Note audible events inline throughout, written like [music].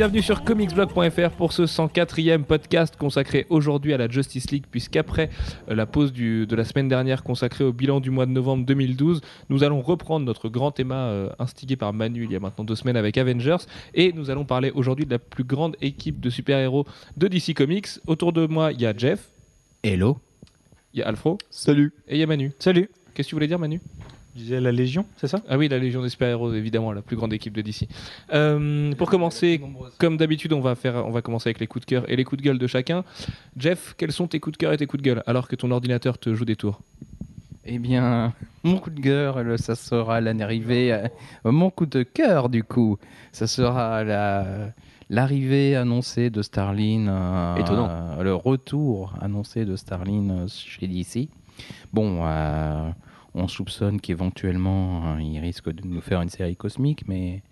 bienvenue sur comicsblog.fr pour ce 104e podcast consacré aujourd'hui à la Justice League, puisqu'après euh, la pause du- de la semaine dernière consacrée au bilan du mois de novembre 2012, nous allons reprendre notre grand thème euh, instigé par Manu il y a maintenant deux semaines avec Avengers, et nous allons parler aujourd'hui de la plus grande équipe de super-héros de DC Comics. Autour de moi, il y a Jeff, Hello. il y a Alfro, Salut. et il y a Manu. Salut. Qu'est-ce que tu voulais dire Manu? Disais la Légion, c'est ça? Ah oui, la Légion des super-héros, évidemment, la plus grande équipe de DC. Euh, pour commencer, comme d'habitude, on va faire, on va commencer avec les coups de cœur et les coups de gueule de chacun. Jeff, quels sont tes coups de cœur et tes coups de gueule alors que ton ordinateur te joue des tours? Eh bien, mon coup de cœur, le- ça sera l'arrivée. euh, mon coup de cœur, du coup, ça sera la- l'arrivée annoncée de Starlin. euh, Étonnant. euh, le retour annoncé de Starlin chez DC. Bon, euh, on soupçonne qu'éventuellement, euh, il risque de nous faire une série cosmique, mais.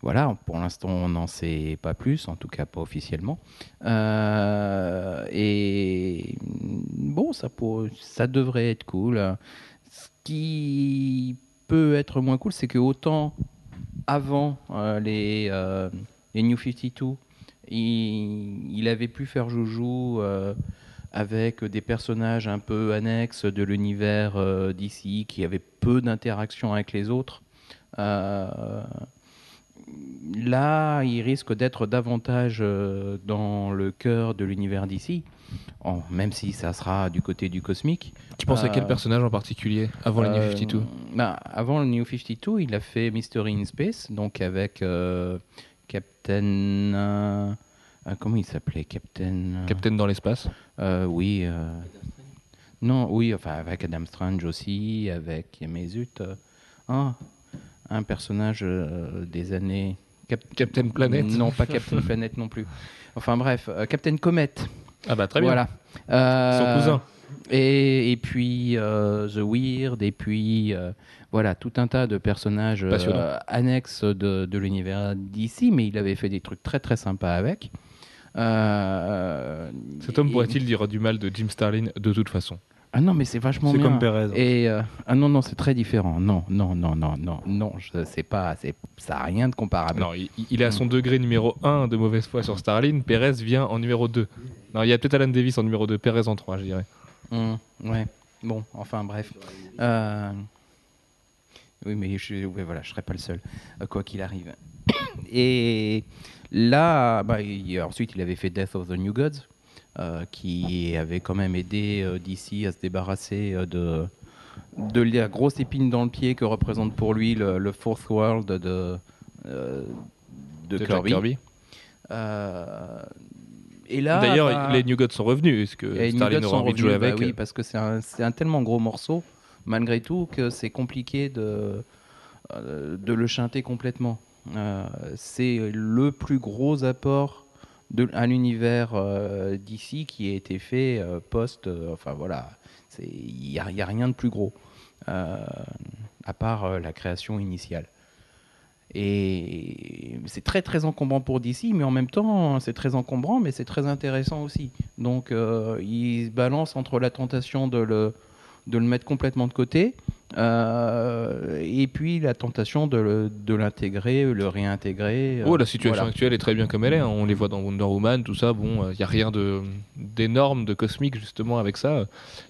Voilà, pour l'instant, on n'en sait pas plus, en tout cas pas officiellement. Euh, et bon, ça, ça devrait être cool. Ce qui peut être moins cool, c'est que autant avant euh, les, euh, les New 52, il, il avait pu faire joujou avec des personnages un peu annexes de l'univers euh, d'ici, qui avaient peu d'interaction avec les autres. Euh, là, il risque d'être davantage euh, dans le cœur de l'univers d'ici, même si ça sera du côté du cosmique. Tu penses à quel personnage en particulier avant les New Euh, 52 bah, Avant le New 52, il a fait Mystery in Space, donc avec Captain. comment il s'appelait? Captain. Captain dans l'espace Euh, oui. euh, non, oui, enfin avec Adam Strange aussi, avec. Mais zut. euh, ah, un personnage des années. Cap- Captain Planet Non, pas Captain [laughs] Planet non plus. Enfin bref, Captain Comet. Ah bah très bien. Voilà. Son cousin. Et, et puis euh, The Weird, et puis euh, voilà, tout un tas de personnages euh, annexes de, de l'univers d'ici, mais il avait fait des trucs très très sympas avec. Euh, Cet homme et- pourrait-il dire du mal de Jim Starlin de toute façon Ah non, mais c'est vachement C'est bien. comme Perez. Et euh, ah non non, c'est très différent. Non non non non non non, je- c'est pas, c'est ça a rien de comparable. Non, il, il est à son degré numéro 1 de mauvaise foi sur Starlin. Perez vient en numéro 2. Non, il y a peut-être Alan Davis en numéro 2, Perez en 3, je dirais. Hum, ouais. Bon, enfin bref. Euh, Oui, mais je, ouais, voilà, je serai pas le seul, quoi qu'il arrive. Et là, bah, il- ensuite, il avait fait Death of the New Gods, euh, qui avait quand même aidé euh, DC à se débarrasser euh, de, de la grosse épine dans le pied que représente pour lui le, le Fourth World de, de, Kirby. Kirby. Et là, D'ailleurs, bah, les New Gods sont revenus. Est-ce que Starlin aura envie de jouer bah avec Oui, parce que c'est un, un tellement gros morceau, malgré tout, que c'est compliqué de, de le chanter complètement. Euh, c'est le plus gros apport de, à l'univers euh, d'ici qui a été fait euh, post. enfin voilà, il n'y a, rien de plus gros, à part la création initiale. Et c'est très très encombrant pour DC, mais en même temps c'est très encombrant, mais c'est très intéressant aussi. Donc il se balance entre la tentation de le, de le mettre complètement de côté euh, et puis la tentation de le- de l'intégrer, le réintégrer. Oh, euh, la situation voilà. actuelle est très bien comme elle est. hein. On les voit dans Wonder Woman, tout ça. Bon, il n'y a rien de d'énorme, de cosmique justement avec ça.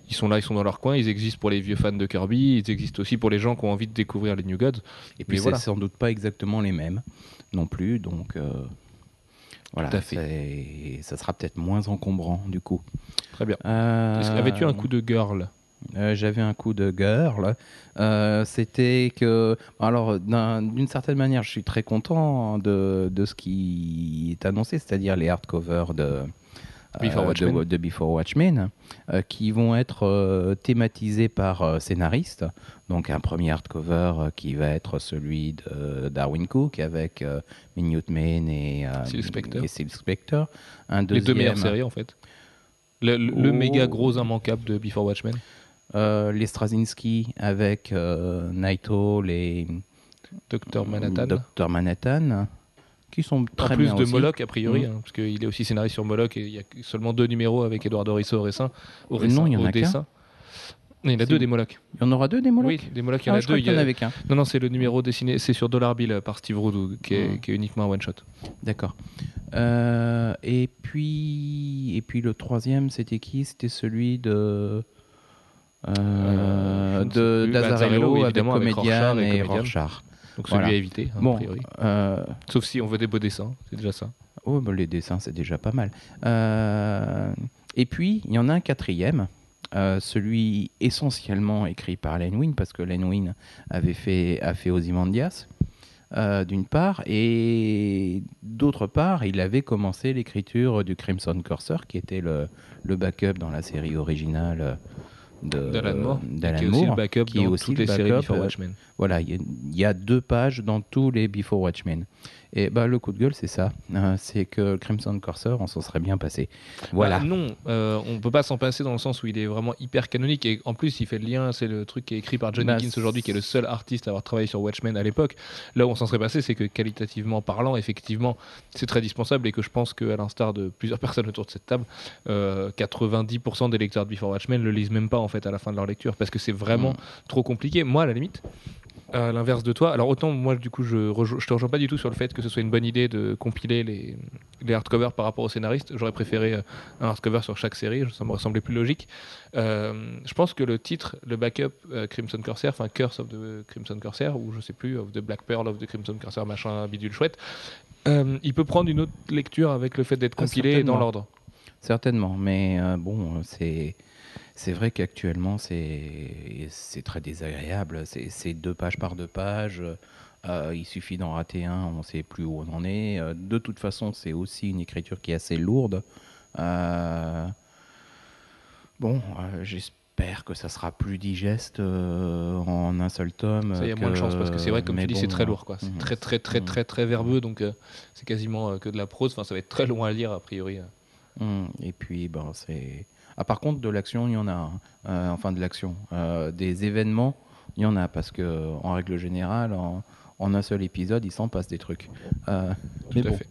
Ils sont là, ils sont dans leur coin. Ils existent pour les vieux fans de Kirby. Ils existent aussi pour les gens qui ont envie de découvrir les New Gods. Et puis c'est voilà. sans doute pas exactement les mêmes non plus, donc euh, voilà, Tout à fait. c'est- ça sera peut-être moins encombrant du coup. Très bien. Euh, Avais-tu un coup de girl? Euh, J'avais un coup de girl. Euh, C'était que, alors, d'un- d'une certaine manière, je suis très content de, de ce qui est annoncé, c'est-à-dire les hardcovers de, Before euh, Watchmen. de, de Before Watchmen, euh, qui vont être euh, thématisés par euh, scénaristes. Donc, un premier hardcover qui va être celui de Darwin Cook avec Minute Man et, Spectre. Un Les deux meilleures séries en fait. Le, le- le Oh. méga gros immanquable de Before Watchmen. Euh, les Straczynski avec euh, Owl et Dr Manhattan. Dr Manhattan, qui sont en très plus bien de aussi. Moloch a priori, Mhm. hein, parce qu'il est aussi scénariste sur Moloch et il y a seulement deux numéros avec Eduardo Risso au dessin. Au, Euh, non, il y en a qu'un. dessin. Il y en a deux des Molochs. Il y en aura deux des Molochs Oui, des Molochs, il y en Ah, a deux. Il y en a- avait qu'un. Non, non, c'est le numéro dessiné, c'est sur Dollar Bill par Steve Rude, qui est, Mm. qui est uniquement un one-shot. D'accord. Euh, et puis, et puis le troisième, c'était qui? C'était celui de euh, Euh, de Azzarello, avec Rorschach et. Rorschach. Donc celui Voilà. à éviter, hein, a Bon, priori. euh, Sauf si on veut des beaux dessins, c'est déjà ça. oh, bah, les dessins, c'est déjà pas mal. Euh, et puis, il y en a un quatrième, celui essentiellement écrit par Len Wein, parce que Len Wein avait fait, a fait Ozymandias, d'une part, et d'autre part, il avait commencé l'écriture du Crimson Corsair, qui était le, le backup dans la série originale D'Alan Moore, qui est aussi le backup qui dans aussi toutes le les séries Before Watchmen. Voilà, il y, y a deux pages dans tous les Before Watchmen. Et bah, le coup de gueule, c'est ça. Euh, c'est que Crimson Corsair, on s'en serait bien passé. Voilà. Bah, non, euh, on peut pas s'en passer dans le sens où il est vraiment hyper canonique et en plus il fait le lien, c'est le truc qui est écrit par John Bah, Higgins aujourd'hui qui est le seul artiste à avoir travaillé sur Watchmen à l'époque. Là où on s'en serait passé, c'est que qualitativement parlant, effectivement, c'est très dispensable et que je pense qu'à l'instar de plusieurs [laughs] personnes autour de cette table, euh, 90% des lecteurs de Before Watchmen le lisent même pas en fait à la fin de leur lecture parce que c'est vraiment Mm. trop compliqué. Moi, à la limite, à l'inverse de toi, alors autant moi du coup je, rejo- je te rejoins pas du tout sur le fait que ce soit une bonne idée de compiler les, les hardcovers par rapport aux scénaristes. J'aurais préféré euh, un hardcover sur chaque série, ça me semblait plus logique. Euh, je pense que le titre, le backup euh, Crimson Corsair, enfin Curse of the Crimson Corsair, ou je sais plus, of the Black Pearl of the Crimson Corsair, machin bidule chouette, euh, il peut prendre une autre lecture avec le fait d'être Ah, compilé certainement. dans l'ordre. Certainement, mais bon, c'est c'est vrai qu'actuellement c'est très désagréable. C'est deux pages par deux pages. Euh, il suffit d'en rater un, on ne sait plus où on en est. Euh, de toute façon, c'est aussi une écriture qui est assez lourde. Euh, bon, euh, j'espère que ça sera plus digeste en un seul tome. Ça, il y a moins de chance parce que c'est vrai, comme mais tu dis, bon, c'est très lourd. quoi. C'est mhm. très, très, très, très, très verbeux, donc c'est quasiment que de la prose. Enfin, ça va être très long à lire, a priori. Hum, Et puis, ben, c'est. Ah, par contre, de l'action, il y en a. hein. Euh, enfin, de l'action. Euh, des événements, il y en a. Parce que, en règle générale, en, en un seul épisode, il s'en passe des trucs. Euh, Tout mais à bon. fait.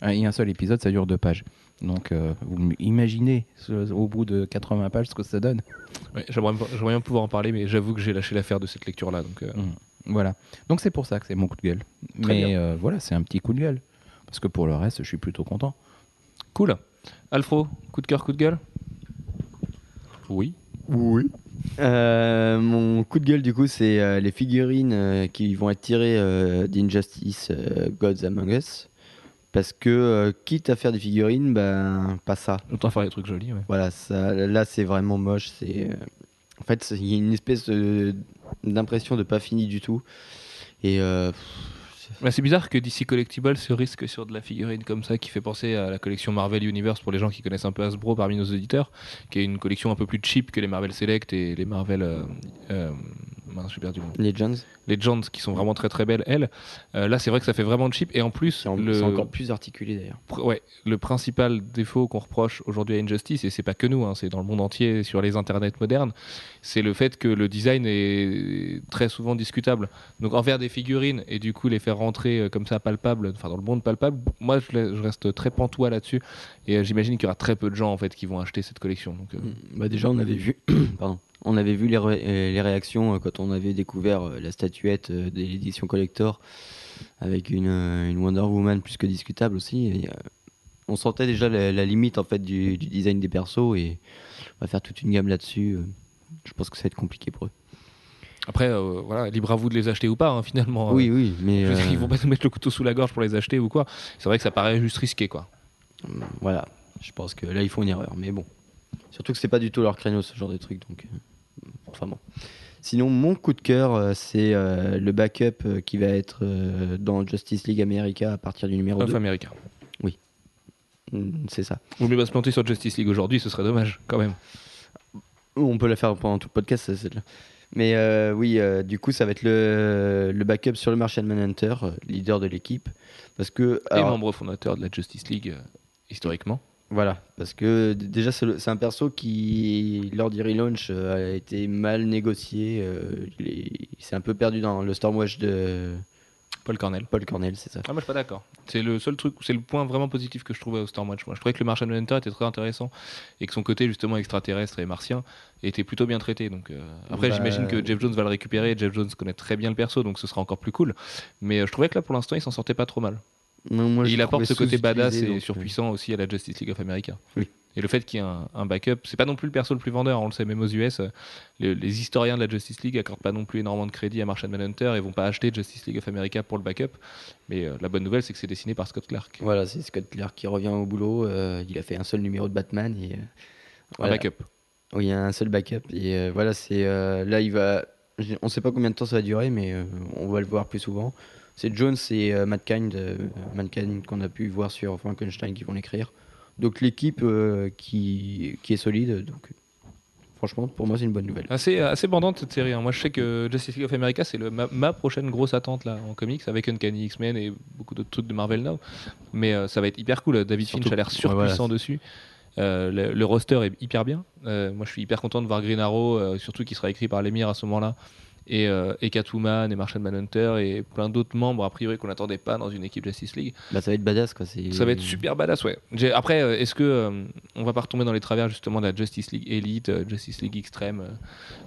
Ah, Et un seul épisode, ça dure deux pages. Donc, euh, vous imaginez ce- au bout de 80 pages ce que ça donne. Ouais, J'aimerais bien pouvoir en parler, mais j'avoue que j'ai lâché l'affaire de cette lecture-là. Donc, euh, Hum, Voilà. Donc, c'est pour ça que c'est mon coup de gueule. Très Mais voilà, c'est un petit coup de gueule. Parce que pour le reste, je suis plutôt content. Cool. Alfro, coup de cœur, coup de gueule? Oui. Oui. Euh, mon coup de gueule, du coup, c'est euh, les figurines euh, qui vont être tirées euh, d'Injustice euh, Gods Among Us. Parce que, euh, quitte à faire des figurines, ben, pas ça. Autant faire des trucs jolis. Ouais. Voilà, ça, là, c'est vraiment moche. C'est, euh, en fait, il y a une espèce d'impression de pas fini du tout. Et euh, Bah, c'est bizarre que DC Collectibles se risque sur de la figurine comme ça qui fait penser à la collection Marvel Universe pour les gens qui connaissent un peu Hasbro parmi nos auditeurs, qui est une collection un peu plus cheap que les Marvel Select et les Marvel. euh, euh, mince, j'ai perdu le nom. Legends, Legends qui sont vraiment très très belles, elles. Euh, là, c'est vrai que ça fait vraiment cheap et en plus, en- le, c'est encore plus articulé d'ailleurs. pr- ouais, le principal défaut qu'on reproche aujourd'hui à Injustice, et c'est pas que nous, hein, c'est dans le monde entier sur les internets modernes, c'est le fait que le design est très souvent discutable. Donc en faire des figurines et du coup les faire rentrer euh, comme ça palpable, enfin dans le monde palpable, moi je, reste très pantois là-dessus et euh, j'imagine qu'il y aura très peu de gens en fait qui vont acheter cette collection. Donc, euh, Bah déjà, on avait vu, [coughs] pardon, on avait vu les, ré- euh, les réactions euh, quand on avait découvert euh, la statuette euh, de l'édition collector avec une, euh, une Wonder Woman plus que discutable aussi. et, euh, on sentait déjà la, la limite en fait du, du design des persos et on va faire toute une gamme là-dessus. euh, je pense que ça va être compliqué pour eux. Après, euh, voilà, libre à vous de les acheter ou pas, hein, finalement. Oui, oui, mais dire, euh, Ils vont pas nous mettre le couteau sous la gorge pour les acheter ou quoi. C'est vrai que ça paraît juste risqué, quoi. voilà, je pense que là ils font une erreur, mais bon. Surtout que c'est pas du tout leur créneau ce genre de truc, donc. Enfin bon. Sinon, mon coup de cœur, euh, c'est euh, le backup euh, qui va être euh, dans Justice League America à partir du numéro Off 2. américain. Mm, C'est ça. Vaut mieux pas se planter sur Justice League aujourd'hui, ce serait dommage, quand même. On peut la faire pendant tout le podcast, celle-là. Mais euh, oui, euh, du coup, ça va être le, le backup sur le Martian Manhunter, euh, leader de l'équipe. Parce que. Et alors, membre fondateur de la Justice League, historiquement. Voilà, parce que déjà c'est un perso qui, lors du relaunch, euh, a été mal négocié. euh, il est- il s'est un peu perdu dans le Stormwatch de, Paul Cornell. Paul Cornell, c'est ça. Ah, moi, je suis pas d'accord. C'est le seul truc, c'est le point vraiment positif que je trouvais au Stormwatch. Moi, je trouvais que le Martian Manhunter était très intéressant et que son côté justement extraterrestre et martien était plutôt bien traité. Donc euh, après, Bah, j'imagine que Jeff Jones va le récupérer. Jeff Jones connaît très bien le perso, donc ce sera encore plus cool. Mais euh, je trouvais que là, pour l'instant, il s'en sortait pas trop mal. Non, moi, et je il apporte ce côté badass et donc, surpuissant aussi à la Justice League of America. Oui. Et le fait qu'il y ait un, un backup, c'est pas non plus le perso le plus vendeur, on le sait, même aux US, euh, les, les historiens de la Justice League accordent pas non plus énormément de crédit à Martian Manhunter et vont pas acheter Justice League of America pour le backup. Mais euh, la bonne nouvelle, c'est que c'est dessiné par Scott Clark. euh, Voilà, c'est Scott Clark qui revient au boulot. euh, il a fait un seul numéro de Batman et euh, voilà. Un backup. Oui, il y a un seul backup. Et euh, voilà, c'est euh, là, il va. On sait pas combien de temps ça va durer, mais euh, on va le voir plus souvent. C'est Jones et euh, Mankind, euh, Mankind qu'on a pu voir sur Frankenstein qui vont l'écrire. Donc l'équipe euh, qui, qui est solide. Donc franchement, pour moi, c'est une bonne nouvelle. Assez, assez bandante cette série. hein. Moi, je sais que Justice League of America, c'est ma, ma prochaine grosse attente là en comics avec Uncanny X-Men et beaucoup d'autres trucs de Marvel Now. Mais euh, ça va être hyper cool. David Surtout- Finch a l'air ouais, surpuissant voilà. dessus. Euh, le, le roster est hyper bien. Euh, moi, je suis hyper content de voir Green Arrow, euh, surtout qui sera écrit par l'émir à ce moment-là. Et, euh, et Catwoman et Martian Manhunter et plein d'autres membres a priori qu'on n'attendait pas dans une équipe Justice League. Bah, ça va être badass quoi. Ça va être super badass, ouais. Après, euh, est-ce que euh, on va pas retomber dans les travers justement de la Justice League Elite, euh, Justice League Extreme, euh,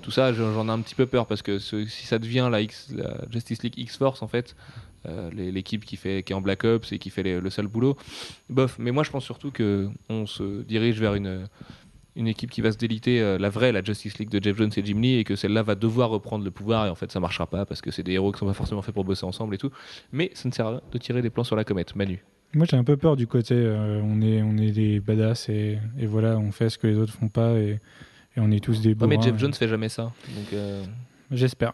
tout ça J'en ai un petit peu peur parce que ce- si ça devient la, X- la Justice League X Force en fait, l'équipe qui fait qui est en Black Ops et qui fait les- le sale boulot, bof. Mais moi, je pense surtout que on se dirige vers une une équipe qui va se déliter euh, la vraie, la Justice League de Jeff Jones et Jim Lee, et que celle-là va devoir reprendre le pouvoir, et en fait ça marchera pas parce que c'est des héros qui sont pas forcément faits pour bosser ensemble et tout. Mais ça ne sert à rien de tirer des plans sur la comète. Manu. Moi, j'ai un peu peur du côté euh, on est on est des badass et, et voilà, on fait ce que les autres font pas et, et on est tous des Ouais, bourrins. mais Jeff Jones fait jamais ça. Donc, euh, J'espère.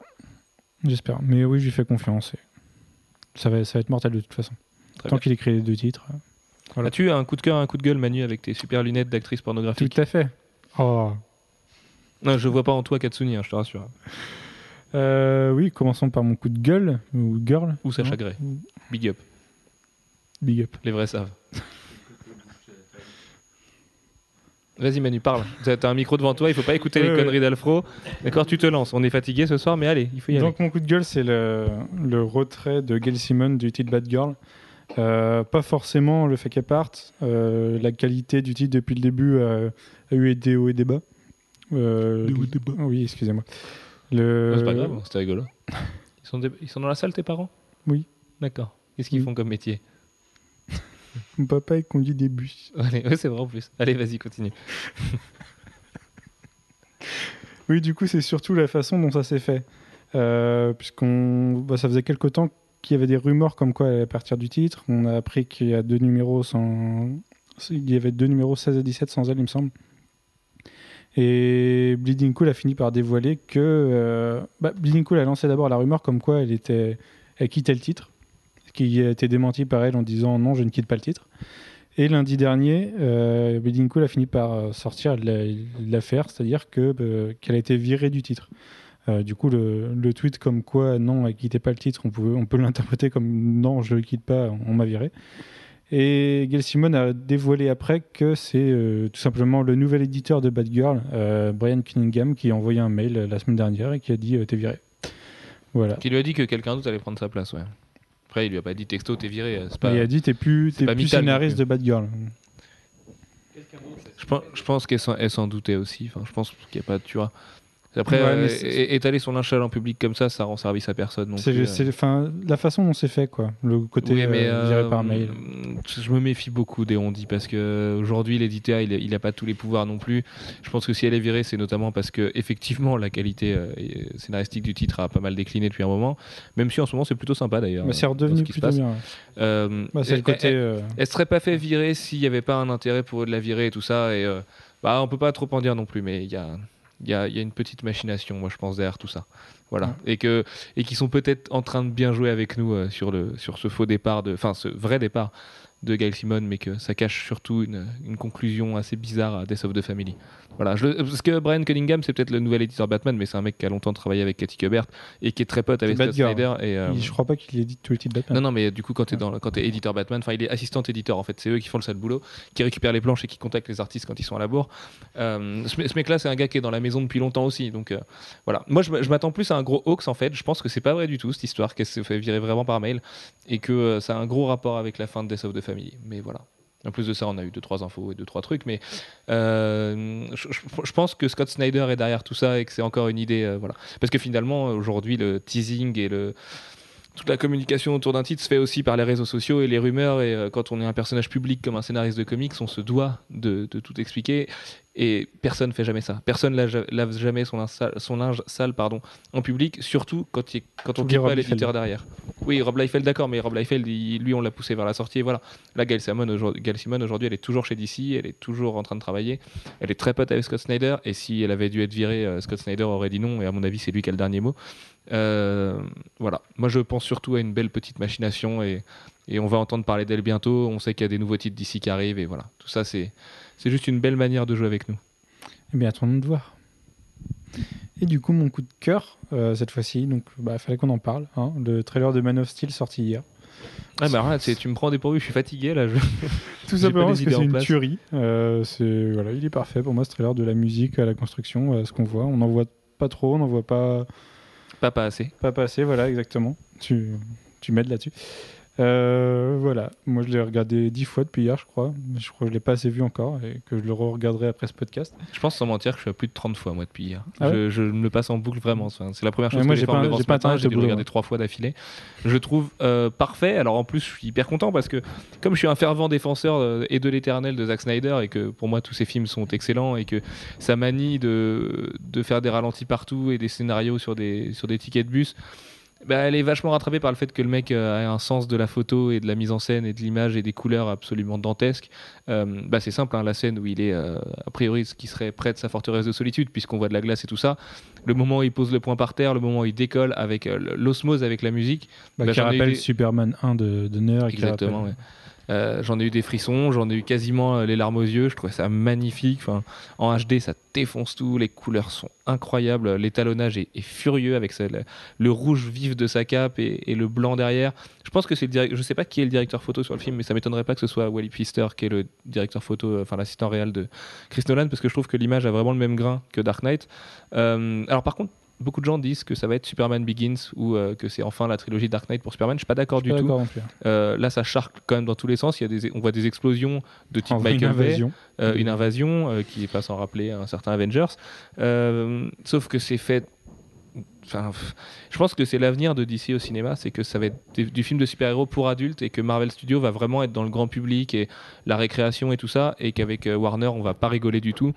J'espère. Mais oui, je lui fais confiance. et ça, va, ça va être mortel de toute façon. Très Tant qu'il écrit les deux titres. Voilà. As-tu un coup de cœur, un coup de gueule, Manu, avec tes super lunettes d'actrice Tout pornographique à fait. Oh. Non, je vois pas en toi Katsuni, hein, je te rassure. Euh, oui, commençons par mon coup de gueule ou girl. Ou Sacha Grey. Big up, Big up. les vrais savent. Vas-y Manu, parle. T'as un micro devant toi, il faut pas écouter les conneries d'Alfro. D'accord, tu te lances. On est fatigué ce soir, mais allez, il faut y aller. Donc mon coup de gueule, c'est le, le retrait de Gail Simon du titre Bad Girl. Euh, pas forcément le fait qu'elle parte. Euh, la qualité du titre depuis le début a, a eu des hauts et des bas. Euh, Des hauts et des bas. Oui, excusez-moi. Le... C'est pas grave, c'était rigolo. [laughs] Ils sont, des- ils sont dans la salle, tes parents? Oui. D'accord. Qu'est-ce qu'ils Oui. font comme métier? Mon papa il conduit des bus. [laughs] Allez, ouais, c'est vrai en plus. Allez, vas-y, continue. [laughs] Oui, du coup, c'est surtout la façon dont ça s'est fait. Euh, Puisqu'on, bah, ça faisait quelque temps qu'il y avait des rumeurs comme quoi elle allait partir du titre. On a appris qu'il y a deux numéros sans. Il y avait deux numéros 16 et 17 sans elle, il me semble. Et Bleeding Cool a fini par dévoiler que. euh, bah, Bleeding Cool a lancé d'abord la rumeur comme quoi elle, était, elle quittait le titre. Ce qui a été démenti par elle en disant non, je ne quitte pas le titre. Et lundi dernier, euh, Bleeding Cool a fini par euh, sortir la- l'affaire, c'est-à-dire euh, qu'elle a été virée du titre. Euh, du coup, le, le tweet comme quoi non, elle quittait pas le titre, on, pouvait, on peut l'interpréter comme non, je le quitte pas, on m'a viré. Et Gail Simon a dévoilé après que c'est euh, tout simplement le nouvel éditeur de Bad Girl, euh, Brian Cunningham, qui a envoyé un mail la semaine dernière et qui a dit euh, t'es viré. Voilà. Qui lui a dit que quelqu'un d'autre allait prendre sa place, ouais. Après, il lui a pas dit texto, t'es viré. C'est pas... il a dit t'es plus, pas plus scénariste de Bad Girl. Je pense, je pense qu'elle s'en, doutait aussi. Enfin, je pense qu'il n'y a pas de. Tu vois. Après, Ouais, euh, étaler son linge sale en public comme ça, ça rend service à personne. C'est euh. la façon dont c'est fait, quoi. Le côté Oui, mais euh, viré par mail. Je me méfie beaucoup des on-dit parce que aujourd'hui l'éditeur il, il a pas tous les pouvoirs non plus. Je pense que si elle est virée, c'est notamment parce que effectivement la qualité scénaristique du titre a pas mal décliné depuis un moment. Même si en ce moment c'est plutôt sympa d'ailleurs. Mais c'est redevenu ce plutôt bien. ouais. Bah, elle- le côté. elle- elle serait pas fait virer s'il n'y avait pas un intérêt pour eux de la virer et tout ça. Et bah, on peut pas trop en dire non plus, mais il y a, il y, a, y a une petite machination, moi je pense, derrière tout ça. Voilà. Et que et qui sont peut-être en train de bien jouer avec nous euh, sur, le, sur ce faux départ, de, enfin ce vrai départ de Gail Simon, mais que ça cache surtout une, une conclusion assez bizarre à Death of the Family. Voilà, je le- parce que Brian Cunningham, c'est peut-être le nouvel éditeur Batman, mais c'est un mec qui a longtemps travaillé avec Katy Kubert et qui est très pote avec Scott. Snyder. Et, euh, Je crois pas qu'il ait dit tous les titres Batman. non, non, mais du coup, quand tu es, quand t'es éditeur Batman, enfin, il est assistant éditeur en fait, c'est eux qui font le sale boulot, qui récupèrent les planches et qui contactent les artistes quand ils sont à la bourre. Euh, ce, ce mec-là, c'est un gars qui est dans la maison depuis longtemps aussi, donc euh, voilà. Moi, je m'attends plus à un gros hoax en fait. Je pense que c'est pas vrai du tout cette histoire, qu'elle s'est fait virer vraiment par mail et que euh, ça a un gros rapport avec la fin de Death of the Family. Mais voilà. En plus de ça, on a eu deux trois infos et deux trois trucs, mais euh, je pense que Scott Snyder est derrière tout ça et que c'est encore une idée, euh, voilà. Parce que finalement, aujourd'hui, le teasing et le toute la communication autour d'un titre se fait aussi par les réseaux sociaux et les rumeurs. Et euh, quand on est un personnage public comme un scénariste de comics, on se doit de, de tout expliquer. Et personne ne fait jamais ça. Personne lave lave jamais son linge sale, son linge sale pardon, en public, surtout quand, il, quand on ne pas l'éditeur Liefeld. derrière. Oui, Rob Liefeld, d'accord, mais Rob Liefeld, il- lui, on l'a poussé vers la sortie. Et voilà. Là, Gail Simon, aujourd'hui, Gail Simon, aujourd'hui, elle est toujours chez DC, elle est toujours en train de travailler. Elle est très pote avec Scott Snyder. Et si elle avait dû être virée, euh, Scott Snyder aurait dit non. Et à mon avis, c'est lui qui a le dernier mot. Euh, voilà. Moi, je pense surtout à une belle petite machination et, et on va entendre parler d'elle bientôt. On sait qu'il y a des nouveaux titres d'ici qui arrivent et voilà. Tout ça, c'est c'est juste une belle manière de jouer avec nous. Eh bien, attendons de voir. Et du coup, mon coup de cœur, euh, cette fois-ci, donc bah, fallait qu'on en parle. hein. le trailer de Man of Steel sorti hier. Ah, bah, tu me prends dépourvu, je suis fatigué là. Je... [laughs] Tout simplement parce que c'est une place. tuerie. Euh, c'est voilà, il est parfait pour moi ce trailer de la musique à la construction, à ce qu'on voit. On n'en voit pas trop, on n'en voit pas, Pas, pas assez. pas pas assez. Voilà, exactement. Tu, tu m'aides là-dessus. Euh, voilà, moi je l'ai regardé dix fois depuis hier, je crois. Je crois que je l'ai pas assez vu encore et que je le re-regarderai après ce podcast. Je pense sans mentir que je suis à plus de 30 fois moi depuis hier. Ah je, je me le passe en boucle vraiment. Enfin, c'est la première chose moi, que j'ai pas- j'ai matin. J'ai dû regarder trois fois d'affilée. Je trouve euh, parfait. Alors en plus, je suis hyper content parce que comme je suis un fervent défenseur euh, et de l'éternel de Zack Snyder et que pour moi tous ses films sont excellents et que sa manie de, de faire des ralentis partout et des scénarios sur des, sur des tickets de bus. Bah, elle est vachement rattrapée par le fait que le mec euh, a un sens de la photo et de la mise en scène et de l'image et des couleurs absolument dantesques. Euh, bah, c'est simple, hein, la scène où il est euh, a priori ce qui serait près de sa forteresse de solitude, puisqu'on voit de la glace et tout ça. Le moment où il pose le poing par terre, le moment où il décolle avec euh, l'osmose avec la musique. Bah, qui rappelle des- Superman 1 de, de Neuer. et qui Exactement, rappelle- ouais. Euh, j'en ai eu des frissons, j'en ai eu quasiment euh, les larmes aux yeux. Je trouvais ça magnifique. En HD, ça défonce tout. Les couleurs sont incroyables. L'étalonnage est, furieux avec le, rouge vif de sa cape et, le blanc derrière. Je pense que c'est Je sais pas qui est le directeur photo sur le film, mais ça m'étonnerait pas que ce soit Wally Pfister qui est le directeur photo, euh, enfin l'assistant réel de Chris Nolan, parce que je trouve que l'image a vraiment le même grain que Dark Knight. Alors par contre. Beaucoup de gens disent que ça va être Superman Begins ou euh, que c'est enfin la trilogie Dark Knight pour Superman. Je suis pas d'accord du pas tout. Euh, là, ça charque quand même dans tous les sens. Il y a des, on voit des explosions de type En une Michael Bay, invasion. euh, une invasion qui est pas sans rappeler un certain Avengers. Sauf que c'est fait. Enfin, je pense que c'est l'avenir de DC au cinéma, c'est que ça va être des- du film de super-héros pour adultes et que Marvel Studios va vraiment être dans le grand public et la récréation et tout ça, et qu'avec Warner, on va pas rigoler du tout.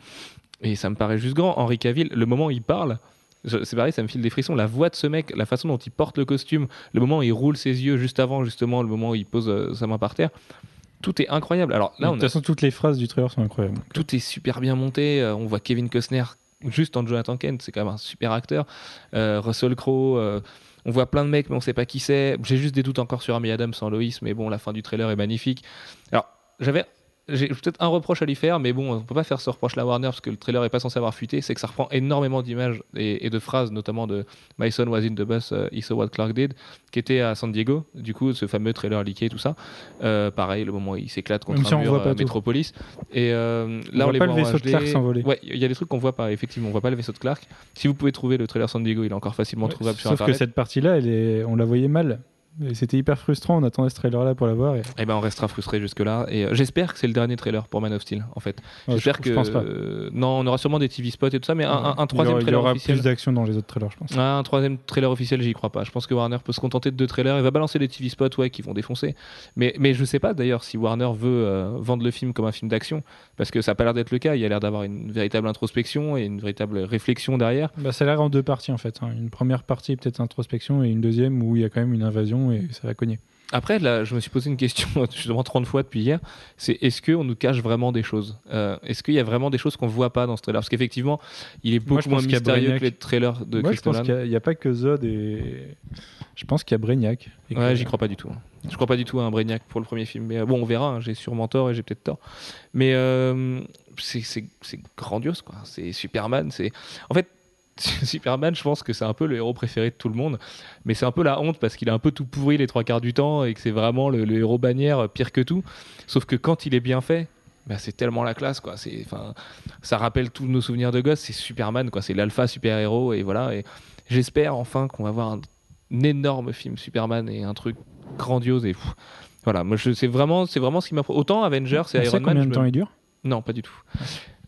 Et ça me paraît juste grand. Henri Cavill, le moment où il parle, c'est pareil, ça me file des frissons. La voix de ce mec, la façon dont il porte le costume, le moment où il roule ses yeux juste avant, justement, le moment où il pose euh, sa main par terre, tout est incroyable. Alors là, de toute a façon, toutes les phrases du trailer sont incroyables. tout est super bien monté. Euh, on voit Kevin Costner juste en Jonathan Kent, c'est quand même un super acteur. Euh, Russell Crowe, euh, on voit plein de mecs, mais on sait pas qui c'est. J'ai juste des doutes encore sur Amy Adams sans Loïs, mais bon, la fin du trailer est magnifique. Alors, j'avais. J'ai peut-être un reproche à lui faire, mais bon, on peut pas faire ce reproche-là à Warner parce que le trailer est pas censé avoir fuité. C'est que ça reprend énormément d'images et, et de phrases, notamment de My son was in the bus, uh, he saw what Clark did, qui était à San Diego. Du coup, ce fameux trailer leaké, tout ça. Euh, pareil, le moment où il s'éclate contre Même si un on mur voit pas. Metropolis. Et euh, On là, voit on les pas le vaisseau de. Clark s'envoler. Ouais, il y a des trucs qu'on voit pas. Effectivement, on voit pas le vaisseau de Clark. Si vous pouvez trouver le trailer San Diego, il est encore facilement Ouais, trouvable sur Sauf que Internet. cette partie-là, elle est... on la voyait mal. Et C'était hyper frustrant. On attendait ce trailer-là pour la voir. Et... Eh ben, on restera frustré jusque-là. Et euh, j'espère que c'est le dernier trailer pour Man of Steel, en fait. J'espère je, que. je pense pas. euh, non, on aura sûrement des TV spots et tout ça, mais un, troisième aura- il y trailer aura officiel. plus d'action dans les autres trailers, je pense. Ah, un troisième trailer officiel, j'y crois pas. Je pense que Warner peut se contenter de deux trailers. Il va balancer des TV spots, ouais, qui vont défoncer. Mais, mais je sais pas d'ailleurs si Warner veut euh, vendre le film comme un film d'action, parce que ça a pas l'air d'être le cas. Il y a l'air d'avoir une véritable introspection et une véritable réflexion derrière. Bah, ça a l'air en deux parties en fait. hein. Une première partie peut-être introspection et une deuxième où il y a quand même une invasion et ça va cogner. Après, là, je me suis posé une question [laughs] justement 30 fois depuis hier. C'est est-ce qu'on nous cache vraiment des choses? Euh, Est-ce qu'il y a vraiment des choses qu'on voit pas dans ce trailer? Parce qu'effectivement, il est beaucoup je moins mystérieux que les trailers de Moi je Chris pense qu'il n'y a, pas que Zod et, Je pense qu'il y a Brainiac. Et que- Ouais, j'y crois pas du tout. hein. Je crois pas du tout à un Brainiac pour le premier film. Mais euh, bon, on verra. hein, j'ai sûrement tort et j'ai peut-être tort. Mais euh, c'est grandiose, quoi. C'est Superman. C'est en fait. [laughs] Superman, je pense que c'est un peu le héros préféré de tout le monde, mais c'est un peu la honte parce qu'il a un peu tout pourri les trois quarts du temps et que c'est vraiment le, le héros bannière euh, pire que tout. Sauf que quand il est bien fait, bah, c'est tellement la classe, quoi. C'est, enfin, ça rappelle tous nos souvenirs de gosse. C'est Superman, quoi. C'est l'alpha super héros et voilà. Et j'espère enfin qu'on va voir un, un énorme film Superman et un truc grandiose et voilà. Moi, c'est vraiment, c'est vraiment ce qui m'a. Autant Avengers sait Iron Man. combien de me- temps il dure? Non, pas du tout.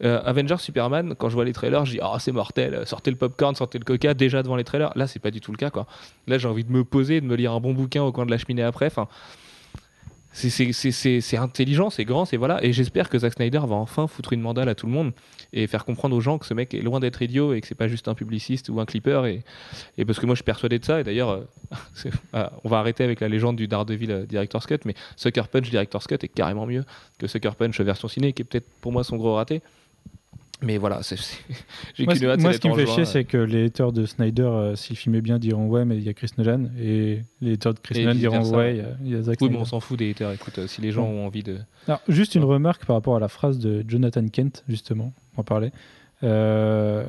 Euh, Avengers, Superman, quand je vois les trailers, je dis ah c'est mortel, sortez le popcorn, sortez le coca déjà devant les trailers. Là, c'est pas du tout le cas quoi. Là, j'ai envie de me poser, de me lire un bon bouquin au coin de la cheminée après. C'est- intelligent, c'est grand, c'est voilà. Et j'espère que Zack Snyder va enfin foutre une mandale à tout le monde et faire comprendre aux gens que ce mec est loin d'être idiot et que c'est pas juste un publiciste ou un clipper. Et, parce que moi, je suis persuadé de ça. Et d'ailleurs, euh, [laughs] ah, on va arrêter avec la légende du Daredevil euh, Director's Cut, mais Sucker Punch Director's Cut est carrément mieux que Sucker Punch version ciné, qui est peut-être pour moi son gros raté. Mais voilà, c'est- c'est- [laughs] j'ai Moi, qu'une hâte, moi, ce qui me fait chier, c'est que les haters de Snyder, euh, s'il filmait bien, diront ouais, mais il y a Chris Nolan. Et les haters de Chris Et Nolan diront ouais, il y a- il y, a Zack Oui, mais on s'en fout des haters. Écoute, euh, si les gens Ouais. ont envie de. Alors, juste une Ouais. remarque par rapport à la phrase de Jonathan Kent, justement, on en parlait. Euh,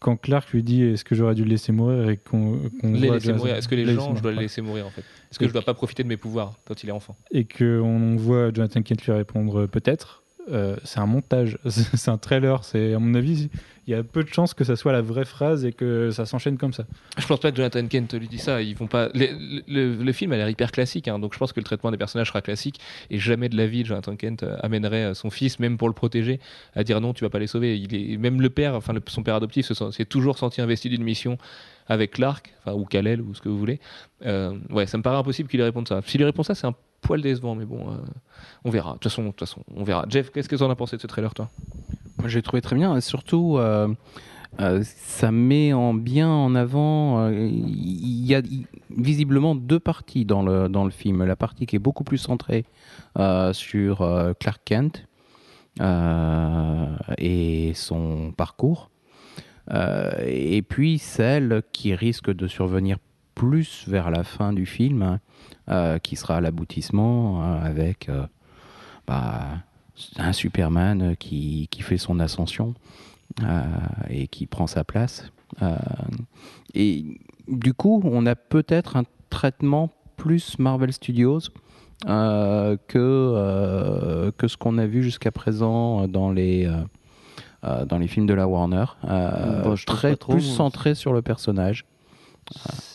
quand Clark lui dit est-ce que j'aurais dû le laisser mourir et qu'on qu'on Les laisser Jonathan- mourir. Est-ce que les gens, je dois les ouais. laisser mourir en fait? Est-ce que je dois pas profiter de mes pouvoirs quand il est enfant? Et qu'on voit Jonathan Kent lui répondre euh, peut-être. Euh, c'est un montage, [laughs] c'est un trailer. C'est à mon avis, il y a peu de chances que ça soit la vraie phrase et que ça s'enchaîne comme ça. Je pense pas que Jonathan Kent lui dit ça. Ils vont pas. Le, film a l'air hyper classique, hein, donc je pense que le traitement des personnages sera classique et jamais de la vie Jonathan Kent euh, amènerait euh, son fils, même pour le protéger, à dire non, tu vas pas les sauver. Même le père, enfin son père adoptif, s'est toujours senti investi d'une mission avec Clark, enfin ou Kal-El ou ce que vous voulez. Ouais, ça me paraît impossible qu'il réponde ça. S'il lui répond ça, c'est un poil décevant, mais bon, euh, on verra. De toute façon, on verra. Jeff, qu'est-ce que tu en as pensé de ce trailer, toi? Moi, J'ai trouvé très bien. Surtout, euh, euh, ça met en bien en avant. Il y a visiblement deux parties dans le, dans le film. La partie qui est beaucoup plus centrée sur Clark Kent et son parcours. Et puis celle qui risque de survenir plus vers la fin du film, hein, euh, qui sera l'aboutissement hein, avec euh, bah, un Superman qui, qui fait son ascension euh, et qui prend sa place. Euh, et du coup, on a peut-être un traitement plus Marvel Studios euh, que, euh, que ce qu'on a vu jusqu'à présent dans les, euh, euh, dans les films de la Warner. Euh, Bon, je trouve très trop, plus centré sur le personnage.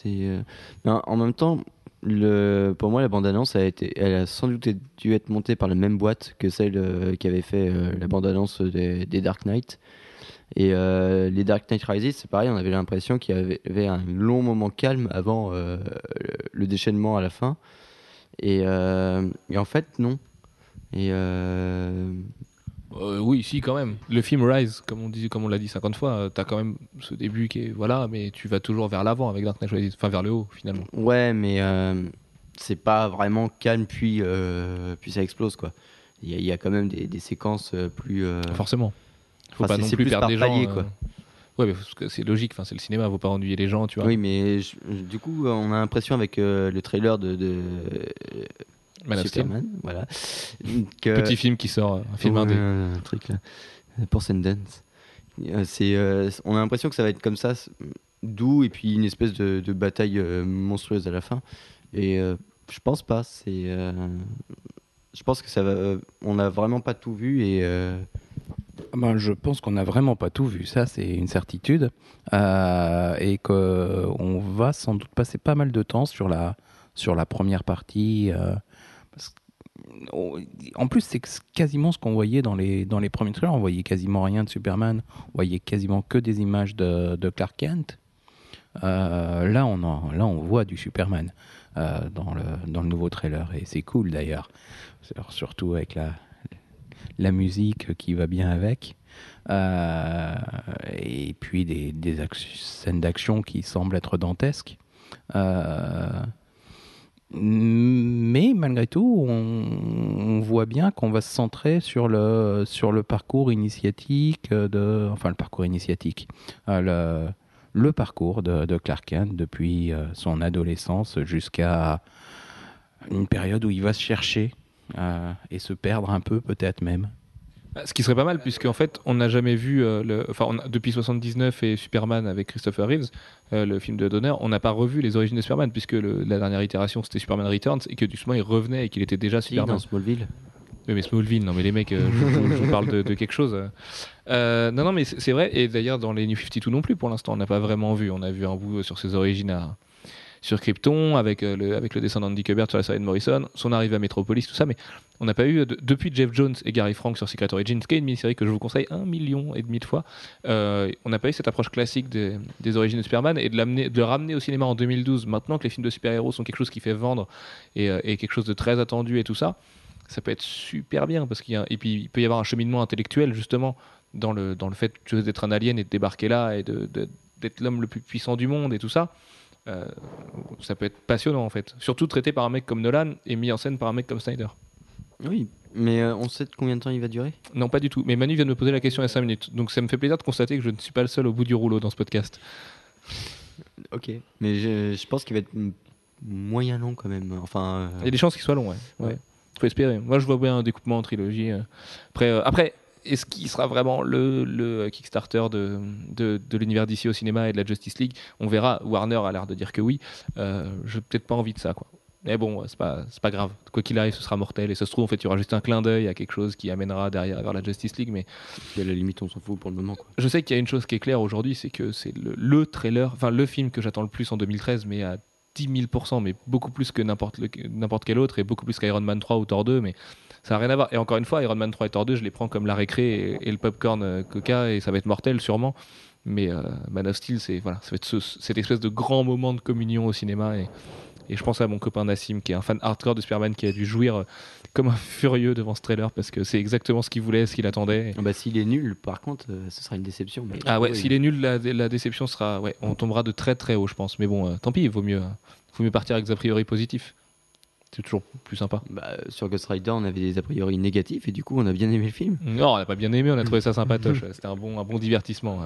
Euh, en- même temps, le, pour moi, la bande-annonce a été, elle a sans doute dû être montée par la même boîte que celle euh, qui avait fait euh, la bande-annonce des, Dark Knight. Et les Dark Knight Rises, c'est pareil, on avait l'impression qu'il y avait, un long moment calme avant le, déchaînement à la fin. Et, et en fait, non. Et euh, oui, si, quand même. Le film Rise, comme on, dit, comme on l'a dit 50 fois, euh, t'as quand même ce début qui est. Voilà, mais tu vas toujours vers l'avant avec Dark Knight Rises. Enfin, vers le haut, finalement. Ouais, mais euh, c'est pas vraiment calme, puis, euh, puis ça explose, quoi. Il y, a- il y a quand même des, des séquences plus. Forcément. Faut Enfin, pas c'est- non plus plus perdre des gens. palier, quoi. Ouais, mais parce que c'est logique, enfin, c'est le cinéma, faut pas ennuyer les gens, tu vois. Oui, mais je- du coup, on a l'impression avec le trailer de, de Man of Steel. Superman, voilà, que- Petit film qui sort, euh, un film Ouais, indé. un truc là, pour Sundance. Euh, C'est, euh, on a l'impression que ça va être comme ça, doux et puis une espèce de, de bataille euh, monstrueuse à la fin. Et euh, je pense pas. C'est, euh, je pense que ça va. euh, on n'a vraiment pas tout vu et euh, Ben, je pense qu'on n'a vraiment pas tout vu, ça c'est une certitude, Euh, et qu'on va sans doute passer pas mal de temps sur la, sur la première partie. euh, en plus, c'est quasiment ce qu'on voyait dans les, dans les premiers trailers, on voyait quasiment rien de Superman, on voyait quasiment que des images de, Clark Kent. Euh, là, on en- là, on voit du Superman euh, dans, le, dans le nouveau trailer, et c'est cool d'ailleurs, Sur- surtout avec la, la musique qui va bien avec, euh, et puis des, des scènes d'action qui semblent être dantesques. Mais malgré tout, on, voit bien qu'on va se centrer sur le, sur le parcours initiatique, de, enfin le parcours initiatique, euh, le, le parcours de, de Clark Kent depuis euh, son adolescence jusqu'à une période où il va se chercher euh, et se perdre un peu peut-être même. Bah, Ce qui serait pas mal, puisque en fait, on n'a jamais vu, euh, le, enfin, on a- depuis 79 et Superman avec Christopher Reeves, euh, le film de Donner, on n'a pas revu les origines de Superman, puisque le- la dernière itération c'était Superman Returns et que justement il revenait et qu'il était déjà Superman. dans Smallville? Oui, mais Smallville, non, mais les mecs, euh, je, vous parle de, de quelque chose. euh. Non, non, mais c'est vrai, et d'ailleurs, dans les New 52 non plus, pour l'instant, on n'a pas vraiment vu. On a vu un bout sur ses origines à- sur Krypton, avec, euh, le, dessin d'Andy Kubert sur la série de Morrison, son arrivée à Metropolis, tout ça, mais on n'a pas eu, de- depuis Jeff Jones et Gary Frank sur Secret Origins, qui est une mini-série que je vous conseille un million et demi de fois, euh, on n'a pas eu cette approche classique des, origines de Superman et de, l'amener- de le ramener au cinéma en 2012, maintenant que les films de super-héros sont quelque chose qui fait vendre et, euh, et quelque chose de très attendu et tout ça ça peut être super bien parce qu'il y a, et puis il peut y avoir un cheminement intellectuel justement dans le dans le fait d'être un alien et de débarquer là et de- d'être l'homme le plus puissant du monde et tout ça Euh, ça peut être passionnant en fait surtout traité par un mec comme Nolan et mis en scène par un mec comme Snyder Oui, mais euh, on sait combien de temps il va durer? Non pas du tout mais Manu vient de me poser la question il y a 5 minutes donc ça me fait plaisir de constater que je ne suis pas le seul au bout du rouleau dans ce podcast [laughs] Ok. Mais je, je pense qu'il va être moyen long quand même. Enfin. euh, il y a des chances qu'il soit long ouais, ouais. Ouais. faut espérer moi je vois bien un découpement en trilogie après après est-ce qu'il sera vraiment le, le Kickstarter de, de, de l'univers d'ici au cinéma et de la Justice League? On verra. Warner a l'air de dire que oui. Euh, je n'ai peut-être pas envie de ça. Quoi. Mais bon, c'est pas, pas grave. Quoi qu'il arrive, ce sera mortel. Et ça se trouve, en fait, il y aura juste un clin d'œil à quelque chose qui amènera derrière vers la Justice League. Mais puis à la limite, on s'en fout pour le moment. Quoi. je sais qu'il y a une chose qui est claire aujourd'hui c'est que c'est le, le trailer, enfin le film que j'attends le plus en 2013, mais à 10 000%, mais beaucoup plus que n'importe quel autre et beaucoup plus qu'Iron Man 3 ou Thor 2. Mais ça n'a rien à voir. Et encore une fois, Iron Man 3 et Thor 2, je les prends comme la récré et, et le popcorn euh, Coca et ça va être mortel sûrement. Mais euh, Man of Steel, c'est voilà, ça va être ce- cette espèce de grand moment de communion au cinéma. Et, et je pense à mon copain Nassim, qui est un fan hardcore de Superman, qui a dû jouir euh, comme un furieux devant ce trailer parce que c'est exactement ce qu'il voulait, ce qu'il attendait. Ah Bah, s'il est nul, par contre, euh, ce sera une déception. Mais... Ah ouais, Oui. s'il est nul, la, la déception sera. Ouais, on tombera de très très haut, je pense. Mais bon, euh, tant pis, il vaut mieux, vaut mieux partir avec des a priori positifs. C'est toujours plus sympa. Bah, sur Ghost Rider, on avait des a priori négatifs et du coup, on a bien aimé le film. Non, on n'a pas bien aimé, on a trouvé ça sympatoche. [laughs] C'était un bon, un bon divertissement.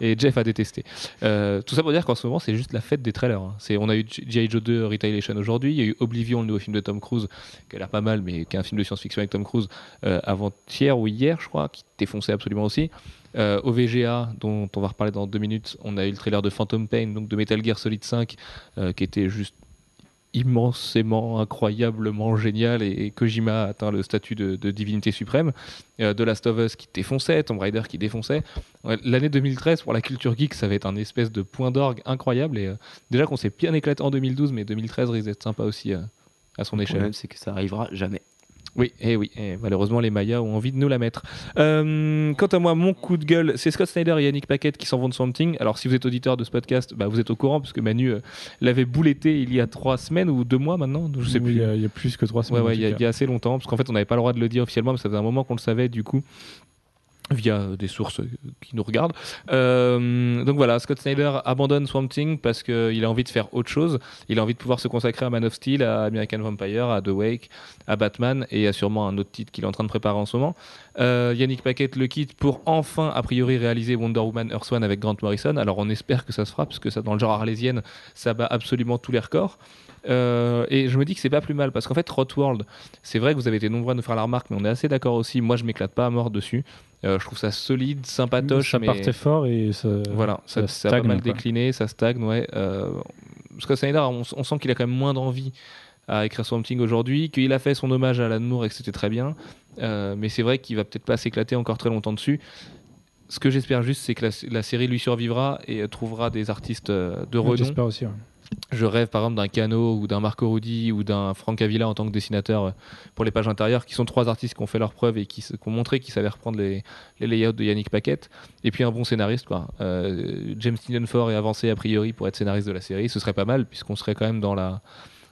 Et Jeff a détesté. Euh, tout ça pour dire qu'en ce moment, c'est juste la fête des trailers. hein. C'est, on a eu G.I. Joe 2 Retaliation aujourd'hui. Il y a eu Oblivion, le nouveau film de Tom Cruise, qui a l'air pas mal, mais qui est un film de science-fiction avec Tom Cruise, euh, avant-hier ou hier, je crois, qui défonçait absolument aussi. Euh, OVGA, dont on va reparler dans deux minutes, on a eu le trailer de Phantom Pain, donc de Metal Gear Solid 5, euh, qui était juste immensément, incroyablement génial et, et Kojima a atteint le statut de, de divinité suprême. Euh, The Last of Us qui défonçait, Tomb Raider qui défonçait. Ouais, L'année 2013 pour la culture geek, ça va être un espèce de point d'orgue incroyable. Et euh, déjà qu'on s'est bien éclaté en 2012, mais 2013 risque d'être sympa aussi euh, à son Le échelle. problème, c'est que ça arrivera jamais. Oui, et oui, et malheureusement les Mayas ont envie de nous la mettre. Euh, quant à moi, mon coup de gueule, c'est Scott Snyder et Yannick Paquette qui s'en vont de Swamp Thing. Alors si vous êtes auditeur de ce podcast, bah, vous êtes au courant parce que Manu euh, l'avait bouletté il y a trois semaines ou deux mois maintenant, je sais Oui, plus. Il y, a, il y a plus que trois Ouais, semaines. ouais, tout il y, y a assez longtemps, parce qu'en fait, on n'avait pas le droit de le dire officiellement, mais ça faisait un moment qu'on le savait, du coup, via des sources qui nous regardent. Euh, donc voilà, Scott Snyder abandonne Swamp Thing parce qu'il a envie de faire autre chose. Il a envie de pouvoir se consacrer à Man of Steel, à American Vampire, à The Wake, à Batman et à sûrement un autre titre qu'il est en train de préparer en ce moment. Euh, Yannick Paquette le quitte pour enfin, a priori, réaliser Wonder Woman Earth One avec Grant Morrison. Alors on espère que ça se fera, parce que ça, dans le genre arlésienne, ça bat absolument tous les records. Euh, et je me dis que c'est pas plus mal parce qu'en fait, World, c'est vrai que vous avez été nombreux à nous faire la remarque, mais on est assez d'accord aussi. Moi, je m'éclate pas à mort dessus. Euh, je trouve ça solide, sympatoche. ça mais... partait fort et ça. Voilà, ça, ça ça a pas mal quoi. décliné, ça stagne, ouais. Euh, Scott Snyder, on, on sent qu'il a quand même moins d'envie à écrire Swamp Thing aujourd'hui, qu'il a fait son hommage à Alan Moore et que c'était très bien. Euh, mais c'est vrai qu'il va peut-être pas s'éclater encore très longtemps dessus. Ce que j'espère juste, c'est que la, la série lui survivra et trouvera des artistes de renom. J'espère aussi. ouais. Je rêve par exemple d'un Cano ou d'un Marco Rudi ou d'un Frank Avila en tant que dessinateur euh, pour les pages intérieures, qui sont trois artistes qui ont fait leur preuve et qui, qui ont montré qu'ils savaient reprendre les, les layouts de Yannick Paquette. Et puis un bon scénariste, quoi. Euh, James Tynion Ford est avancé a priori pour être scénariste de la série. Ce serait pas mal puisqu'on serait quand même dans la,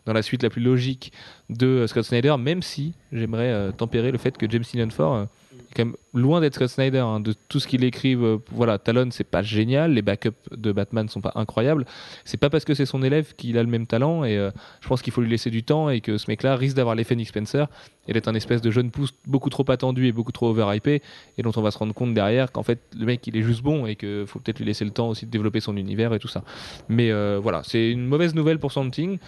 dans la suite la plus logique de euh, Scott Snyder, même si j'aimerais tempérer le fait que James Tynion Ford, quand même loin d'être Scott Snyder. hein, de tout ce qu'il écrive, euh, voilà, Talon, c'est pas génial. Les backups de Batman sont pas incroyables. C'est pas parce que c'est son élève qu'il a le même talent. Et euh, je pense qu'il faut lui laisser du temps et que ce mec-là risque d'avoir l'effet Nick Spencer et d'être un espèce de jeune pouce beaucoup trop attendu et beaucoup trop overhypé et dont on va se rendre compte derrière qu'en fait le mec il est juste bon et qu'il faut peut-être lui laisser le temps aussi de développer son univers et tout ça. Mais euh, voilà, c'est une mauvaise nouvelle pour Swamp Thing.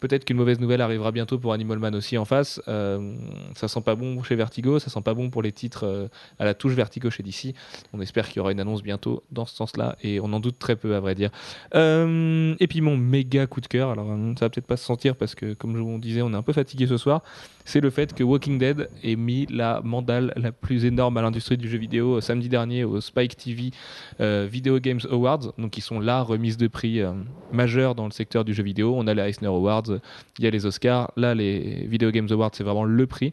Peut-être qu'une mauvaise nouvelle arrivera bientôt pour Animal Man aussi en face. Euh, ça sent pas bon chez Vertigo, ça sent pas bon pour les titres euh, à la touche Vertigo chez DC. On espère qu'il y aura une annonce bientôt dans ce sens-là et on en doute très peu à vrai dire. Euh, et puis mon méga coup de cœur, alors euh, ça va peut-être pas se sentir parce que comme je vous disais, on est un peu fatigué ce soir, c'est le fait que Walking Dead ait mis la mandale la plus énorme à l'industrie du jeu vidéo samedi dernier au Spike TV Video Games Awards, donc qui sont la remise de prix majeure dans le secteur du jeu vidéo. On a les Eisner Awards, il y a les Oscars. Là, les Video Games Awards, c'est vraiment le prix.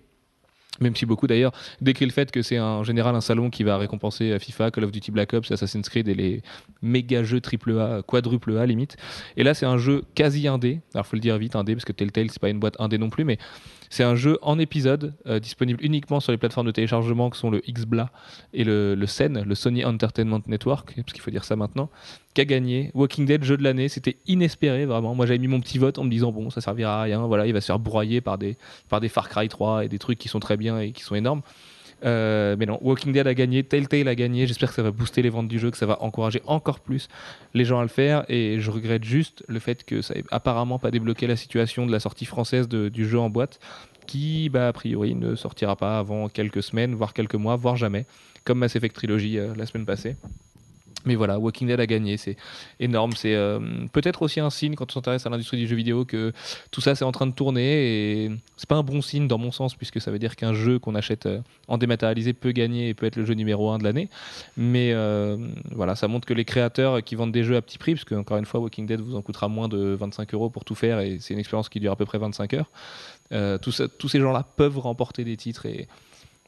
Même si beaucoup d'ailleurs décrit le fait que c'est en général un salon qui va récompenser euh, FIFA, Call of Duty Black Ops, Assassin's Creed et les méga jeux AAA, quadruple A limite. Et là c'est un jeu quasi indé, alors faut le dire vite indé parce que Telltale c'est pas une boîte indé non plus, mais c'est un jeu en épisode euh, disponible uniquement sur les plateformes de téléchargement que sont le XBLA et le, SEN, le Sony Entertainment Network, parce qu'il faut dire ça maintenant, qui a gagné Walking Dead jeu de l'année. C'était inespéré vraiment. Moi j'avais mis mon petit vote en me disant bon ça servira à rien, voilà il va se faire broyer par des par des Far Cry 3 et des trucs qui sont très bien et qui sont énormes. Euh, mais non, Walking Dead a gagné, Telltale a gagné. J'espère que ça va booster les ventes du jeu, que ça va encourager encore plus les gens à le faire. Et je regrette juste le fait que ça ait apparemment pas débloqué la situation de la sortie française du jeu en boîte, qui, bah, a priori, ne sortira pas avant quelques semaines, voire quelques mois, voire jamais, comme Mass Effect Trilogy euh, la semaine passée. Mais voilà, Walking Dead a gagné, c'est énorme. C'est euh, peut-être aussi un signe quand on s'intéresse à l'industrie du jeu vidéo que tout ça c'est en train de tourner et c'est pas un bon signe dans mon sens puisque ça veut dire qu'un jeu qu'on achète euh, en dématérialisé peut gagner et peut être le jeu numéro 1 de l'année. Mais euh, voilà, ça montre que les créateurs qui vendent des jeux à petit prix, parce que encore une fois, Walking Dead vous en coûtera moins de 25 euros pour tout faire et c'est une expérience qui dure à peu près 25 heures. Tous ces gens-là peuvent remporter des titres et,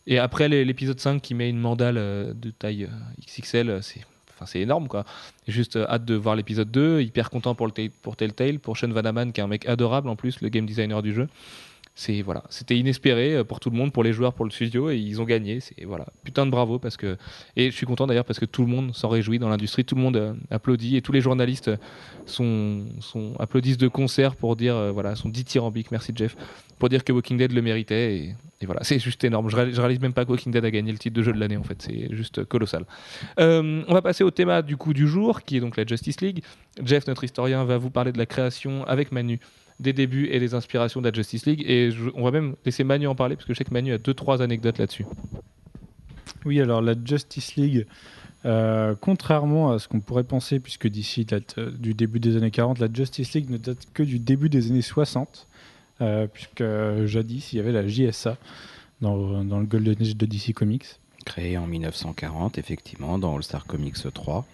et après l'épisode 5 qui met une mandale de taille XXL, c'est c'est énorme quoi. Juste euh, hâte de voir l'épisode 2, hyper content pour, le pour Telltale, pour Sean Vanaman qui est un mec adorable en plus, le game designer du jeu. C'est voilà, c'était inespéré euh, pour tout le monde, pour les joueurs, pour le studio et ils ont gagné. C'est voilà, putain de bravo parce que et je suis content d'ailleurs parce que tout le monde s'en réjouit dans l'industrie, tout le monde euh, applaudit et tous les journalistes sont, applaudissent de concert pour dire euh, voilà, sont dithyrambiques, merci Jeff, pour dire que Walking Dead le méritait et, voilà, c'est juste énorme. Je réalise, réalise même pas que Walking Dead a gagné le titre de jeu de l'année en fait, c'est juste colossal. On va passer au thème du coup du jour qui est donc la Justice League. Jeff, notre historien, va vous parler de la création avec Manu des débuts et des inspirations de la Justice League et je- on va même laisser Manu en parler parce que je sais que Manu a deux trois anecdotes là-dessus. Oui, alors la Justice League, euh, contrairement à ce qu'on pourrait penser, puisque d'ici date euh, du début des années 40, la Justice League ne date que du début des années 60, euh, puisque euh, jadis il y avait la JSA dans, dans le Golden Age de DC Comics. Créé en 1940, effectivement, dans All Star Comics 3,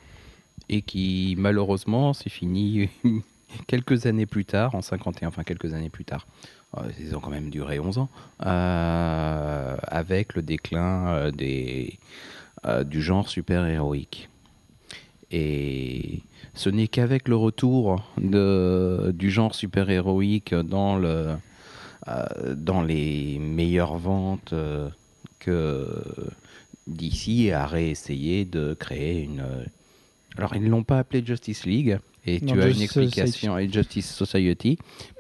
et qui malheureusement s'est fini quelques années plus tard, en 51, enfin quelques années plus tard. Euh, Ils ont quand même duré 11 ans, euh, avec le déclin euh, des, du genre super-héroïque. Et ce n'est qu'avec le retour du genre super-héroïque dans, le, dans les meilleures ventes que DC a réessayé de créer une. Alors, ils ne l'ont pas appelé Justice League, et Non, tu as une explication, et Justice Society,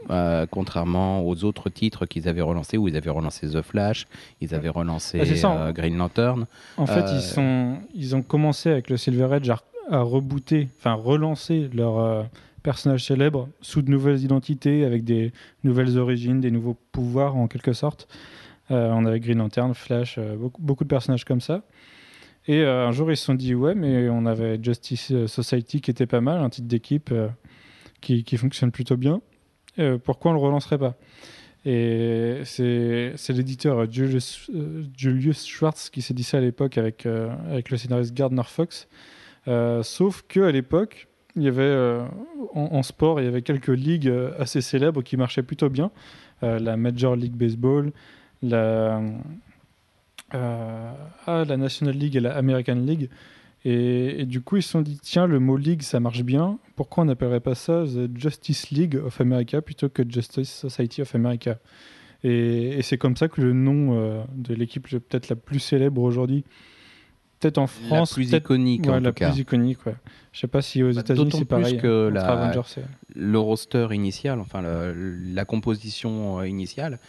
euh, contrairement aux autres titres qu'ils avaient relancés, où ils avaient relancé The Flash, ils avaient relancé Ah, ça, euh, Green Lantern. En fait, Euh, ils, sont, ils ont commencé avec le Silver Age à, à rebooter, enfin relancer leurs euh, personnages célèbres sous de nouvelles identités, avec des nouvelles origines, des nouveaux pouvoirs en quelque sorte. Euh, on avait Green Lantern, Flash, euh, beaucoup, beaucoup de personnages comme ça. Et euh, un jour, ils se sont dit, ouais, mais on avait Justice Society qui était pas mal, un titre d'équipe euh, qui, qui fonctionne plutôt bien. Euh, pourquoi on le relancerait pas? Et c'est l'éditeur Julius, euh, Schwartz qui s'est dit ça à l'époque avec, euh, avec le scénariste Gardner Fox. Euh, sauf qu'à l'époque, il y avait euh, en, en sport, il y avait quelques ligues euh, assez célèbres qui marchaient plutôt bien. Euh, la Major League Baseball, la, euh, ah, la National League et la American League. Et, et du coup, ils se sont dit, tiens, le mot League, ça marche bien. Pourquoi on n'appellerait pas ça The Justice League of America plutôt que Justice Society of America? Et, et c'est comme ça que le nom euh, de l'équipe peut-être la plus célèbre aujourd'hui, peut-être en France, la plus iconique ouais, en la tout cas. plus iconique. Ouais. Je sais pas si aux Bah, États-Unis c'est pareil. que entre la- Avengers le roster initial, enfin la composition euh, initiale,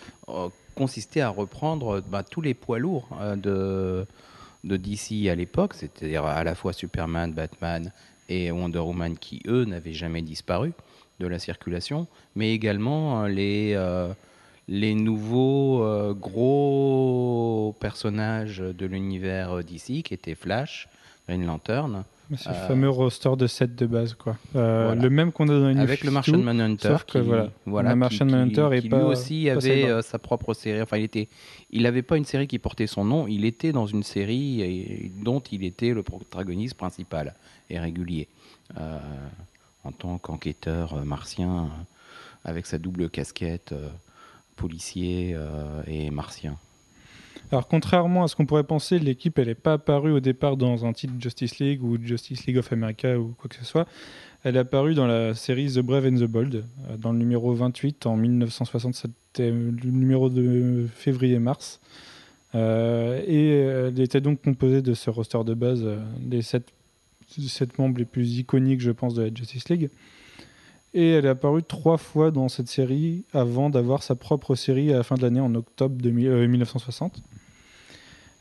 consistait à reprendre euh, bah, tous les poids lourds euh, de, DC à l'époque, c'est-à-dire à la fois Superman, Batman et Wonder Woman qui, eux, n'avaient jamais disparu de la circulation, mais également euh, les, nouveaux gros personnages de l'univers DC qui étaient Flash, Green Lantern, C'est le Euh, fameux roster de 7 de base. Quoi. Euh, Voilà. Le même qu'on a dans New avec le 52, Martian Manhunter sauf que qui, voilà, voilà, le Martian Manhunter est qui pas- lui aussi pas avait euh, sa propre série enfin il était il n'avait pas une série qui portait son nom il était dans une série et- dont il était le protagoniste principal et régulier en tant qu'enquêteur martien avec sa double casquette policier et martien Alors, contrairement à ce qu'on pourrait penser, l'équipe, elle n'est pas apparue au départ dans un titre Justice League ou Justice League of America ou quoi que ce soit. Elle est apparue dans la série The Brave and the Bold, euh, dans le numéro 28 en 1960. C'était le numéro de février-mars. Euh, et elle était donc composée de ce roster de base, euh, des sept membres les plus iconiques, je pense, de la Justice League. Et elle est apparue trois fois dans cette série avant d'avoir sa propre série à la fin de l'année, en octobre 2000 euh, 1960.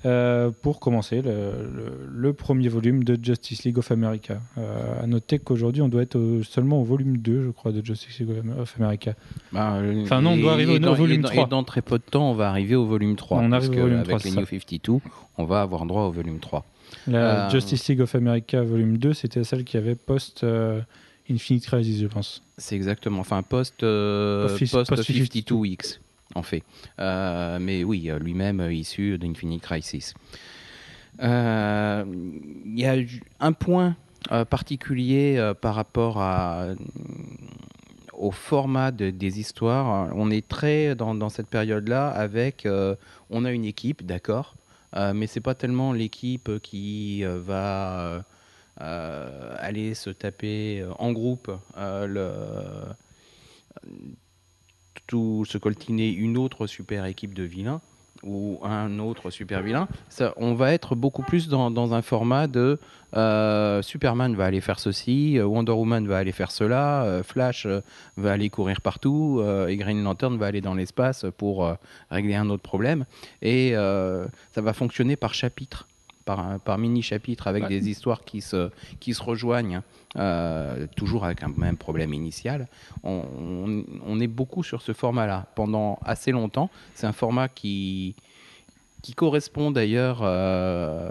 euh, pour commencer le, le- le premier volume de Justice League of America. Euh, à noter qu'aujourd'hui, on doit être au- seulement au volume 2, je crois, de Justice League of America. Bah, euh, Enfin, non, on doit arriver au- et dans- au volume et dans- 3. Et dans très peu de temps, on va arriver au volume 3. On arrive au volume avec 3, les c'est New 52, on va avoir droit au volume 3. La Euh, Justice League of America volume 2, c'était celle qui avait post Infinite Crisis, je pense. C'est exactement, enfin post, euh, Post- post, post 52 weeks en fait. Euh, mais oui, euh, lui-même euh, issu d'Infinite Crisis. Il y a un point particulier par rapport à, au format de- des histoires. On est très dans, dans cette période-là avec, euh, on a une équipe, d'accord, euh, mais c'est pas tellement l'équipe qui euh, va aller se taper euh, en groupe euh, tout se coltiner une autre super équipe de vilains ou un autre super vilain, on va être beaucoup plus dans, un format de euh, Superman va aller faire ceci, euh, Wonder Woman va aller faire cela, euh, Flash euh, va aller courir partout euh, et Green Lantern va aller dans l'espace pour euh, régler un autre problème. Et euh, ça va fonctionner par chapitre, par, par mini-chapitre avec Ouais. des histoires qui se, qui se rejoignent, euh, toujours avec un même problème initial. On, on- on est beaucoup sur ce format-là pendant assez longtemps. C'est un format qui, qui correspond d'ailleurs euh,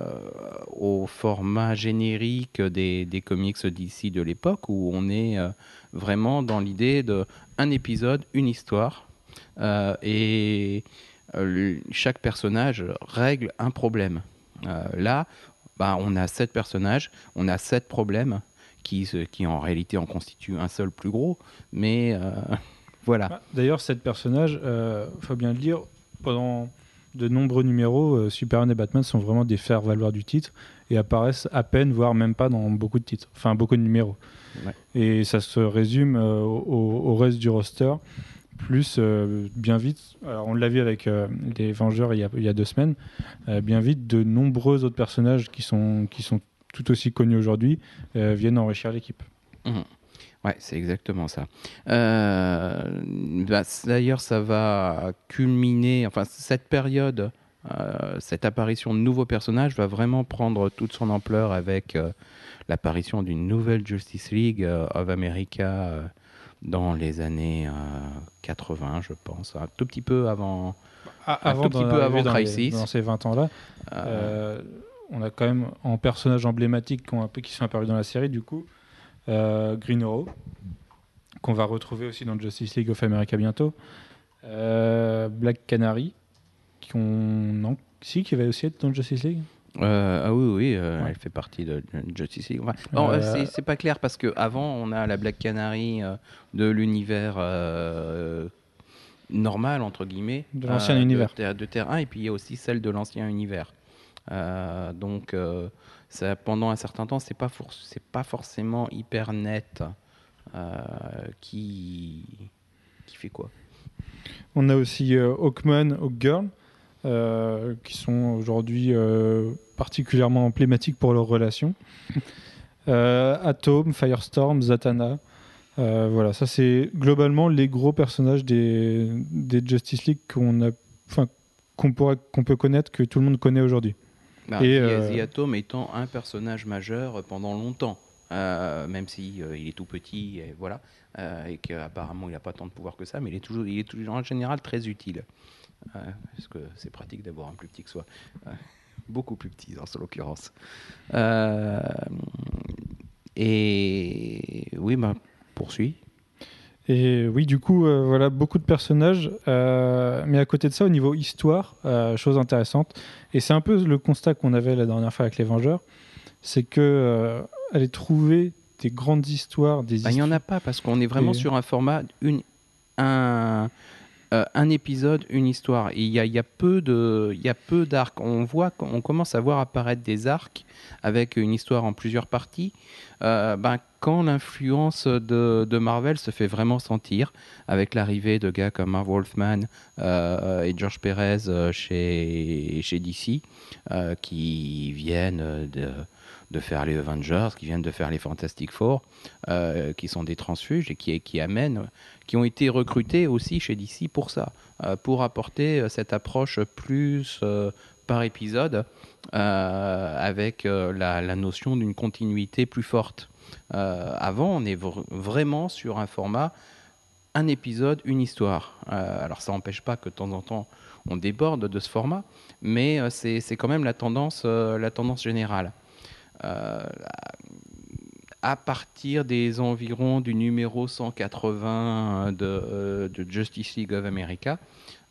au format générique des, des comics d'ici de l'époque, où on est euh, vraiment dans l'idée de un épisode, une histoire, et chaque personnage règle un problème. Euh, là, bah, on a sept personnages, on a sept problèmes qui, qui en réalité en constituent un seul plus gros, mais euh, [laughs] voilà. Ah, D'ailleurs, cette personnage, il faut bien le dire, pendant de nombreux numéros, euh, Superman et Batman sont vraiment des faire-valoir du titre et apparaissent à peine, voire même pas dans beaucoup de titres, enfin beaucoup de numéros. Ouais. Et ça se résume euh, au, au reste du roster, plus euh, bien vite, alors on l'a vu avec euh, les Vengeurs il y, a, deux semaines, euh, bien vite de nombreux autres personnages qui sont, qui sont tout aussi connus aujourd'hui viennent enrichir l'équipe. Ouais, c'est exactement ça. Bah, D'ailleurs, ça va culminer, enfin, cette période, cette apparition de nouveaux personnages va vraiment prendre toute son ampleur avec l'apparition d'une nouvelle Justice League of America dans les années euh, 80, je pense, un tout petit peu avant. Ah, tout petit peu avant dans les- Crisis. dans ces 20 ans-là, euh, Euh, on a quand même en personnages emblématiques qui, ont un peu, qui sont apparus dans la série, du coup, euh, Green Arrow, qu'on va retrouver aussi dans Justice League of America bientôt, euh, Black Canary, qui ont... non, si, qui va aussi être dans Justice League. Euh, ah oui, oui, euh, Ouais. elle fait partie de de Justice League. Enfin, Euh, c'est- c'est pas clair parce que avant on a la Black Canary de l'univers normal entre guillemets, De l'ancien univers. Terre, de Terre 1 et puis il y a aussi celle de l'ancien univers. Donc ça, pendant un certain temps, c'est pas for- pas forcément hyper net qui qui fait quoi. On a aussi Hawkman, Hawkgirl, euh, qui sont aujourd'hui euh, particulièrement emblématiques pour leur relation. [laughs] Euh, Atom, Firestorm, Zatanna. Euh, voilà, ça c'est globalement les gros personnages des, des Justice League qu'on a, enfin, qu'on pourrait, qu'on peut connaître, que tout le monde connaît aujourd'hui. Bah, Et, The- euh, Atom étant un personnage majeur pendant longtemps, euh, même si euh, il est tout petit, et voilà, euh, et qu'apparemment il n'a pas tant de pouvoir que ça, mais il est toujours, il est toujours en général très utile, Euh, parce que c'est pratique d'avoir un plus petit que soi, beaucoup plus petit dans ce l'occurrence. Euh, et oui, bah, poursuis. Et oui, du coup, euh, voilà, beaucoup de personnages. euh, mais à côté de ça, au niveau histoire, euh, chose intéressante, et c'est un peu le constat qu'on avait la dernière fois avec les Vengeurs, c'est que aller trouver des grandes histoires, des Bah, Il n'y en a pas parce qu'on est vraiment Et- sur un format, une, un, euh, un épisode, une histoire. Il y a, peu de, il y a peu d'arcs. On voit, on commence à voir apparaître des arcs avec une histoire en plusieurs parties. euh, ben, quand l'influence de, Marvel se fait vraiment sentir, avec l'arrivée de gars comme Marv Wolfman euh, et George Perez chez, chez DC, qui viennent de, de faire les Avengers, qui viennent de faire les Fantastic Four, euh, qui sont des transfuges et qui, amènent, qui ont été recrutés aussi chez DC pour ça, euh, pour apporter euh, cette approche plus par épisode, avec la, notion d'une continuité plus forte. Avant, on est vr- vraiment sur un format un épisode, une histoire. Alors ça n'empêche pas que de temps en temps on déborde de ce format, mais c'est quand même la tendance générale. Euh, à partir des environs du numéro 180 de, euh, de Justice League of America,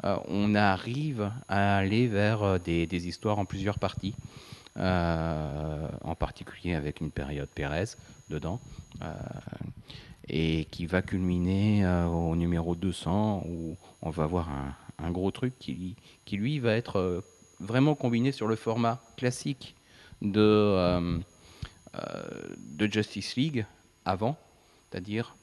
euh, on arrive à aller vers des, histoires en plusieurs parties, en particulier avec une période Pérez dedans, et qui va culminer au numéro 200 où on va voir un, gros truc qui, lui va être vraiment combiné sur le format classique de, euh, euh, de Justice League avant, c'est-à-dire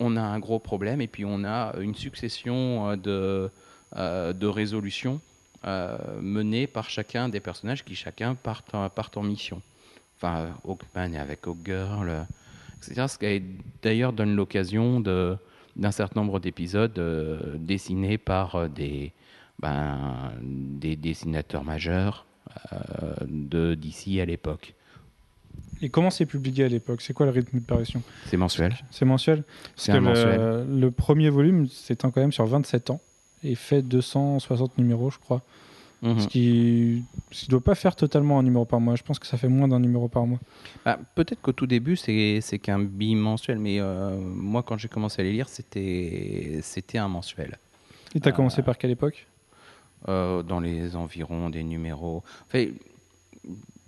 on a un gros problème et puis on a une succession euh, de, de résolutions menées par chacun des personnages qui chacun partent, en- partent en mission. Enfin, Hawkman avec Hawkgirl, etc. Ce qui d'ailleurs donne l'occasion d'un certain nombre d'épisodes dessinés par des, ben, des dessinateurs majeurs de DC à l'époque. Et comment c'est publié à l'époque? C'est quoi le rythme de parution? C'est mensuel. C'est mensuel? C'est que mensuel. le, le premier volume s'étend quand même sur 27 ans et fait 260 numéros, je crois. Mhm. Ce qui ne doit pas faire totalement un numéro par mois. Je pense que ça fait moins d'un numéro par mois. Bah, Peut-être qu'au tout début, c'est qu'un bimensuel, mais euh, moi, quand j'ai commencé à les lire, c'était un mensuel. Et tu as Ah. commencé par quelle époque? Euh, dans les environs des numéros. Enfin,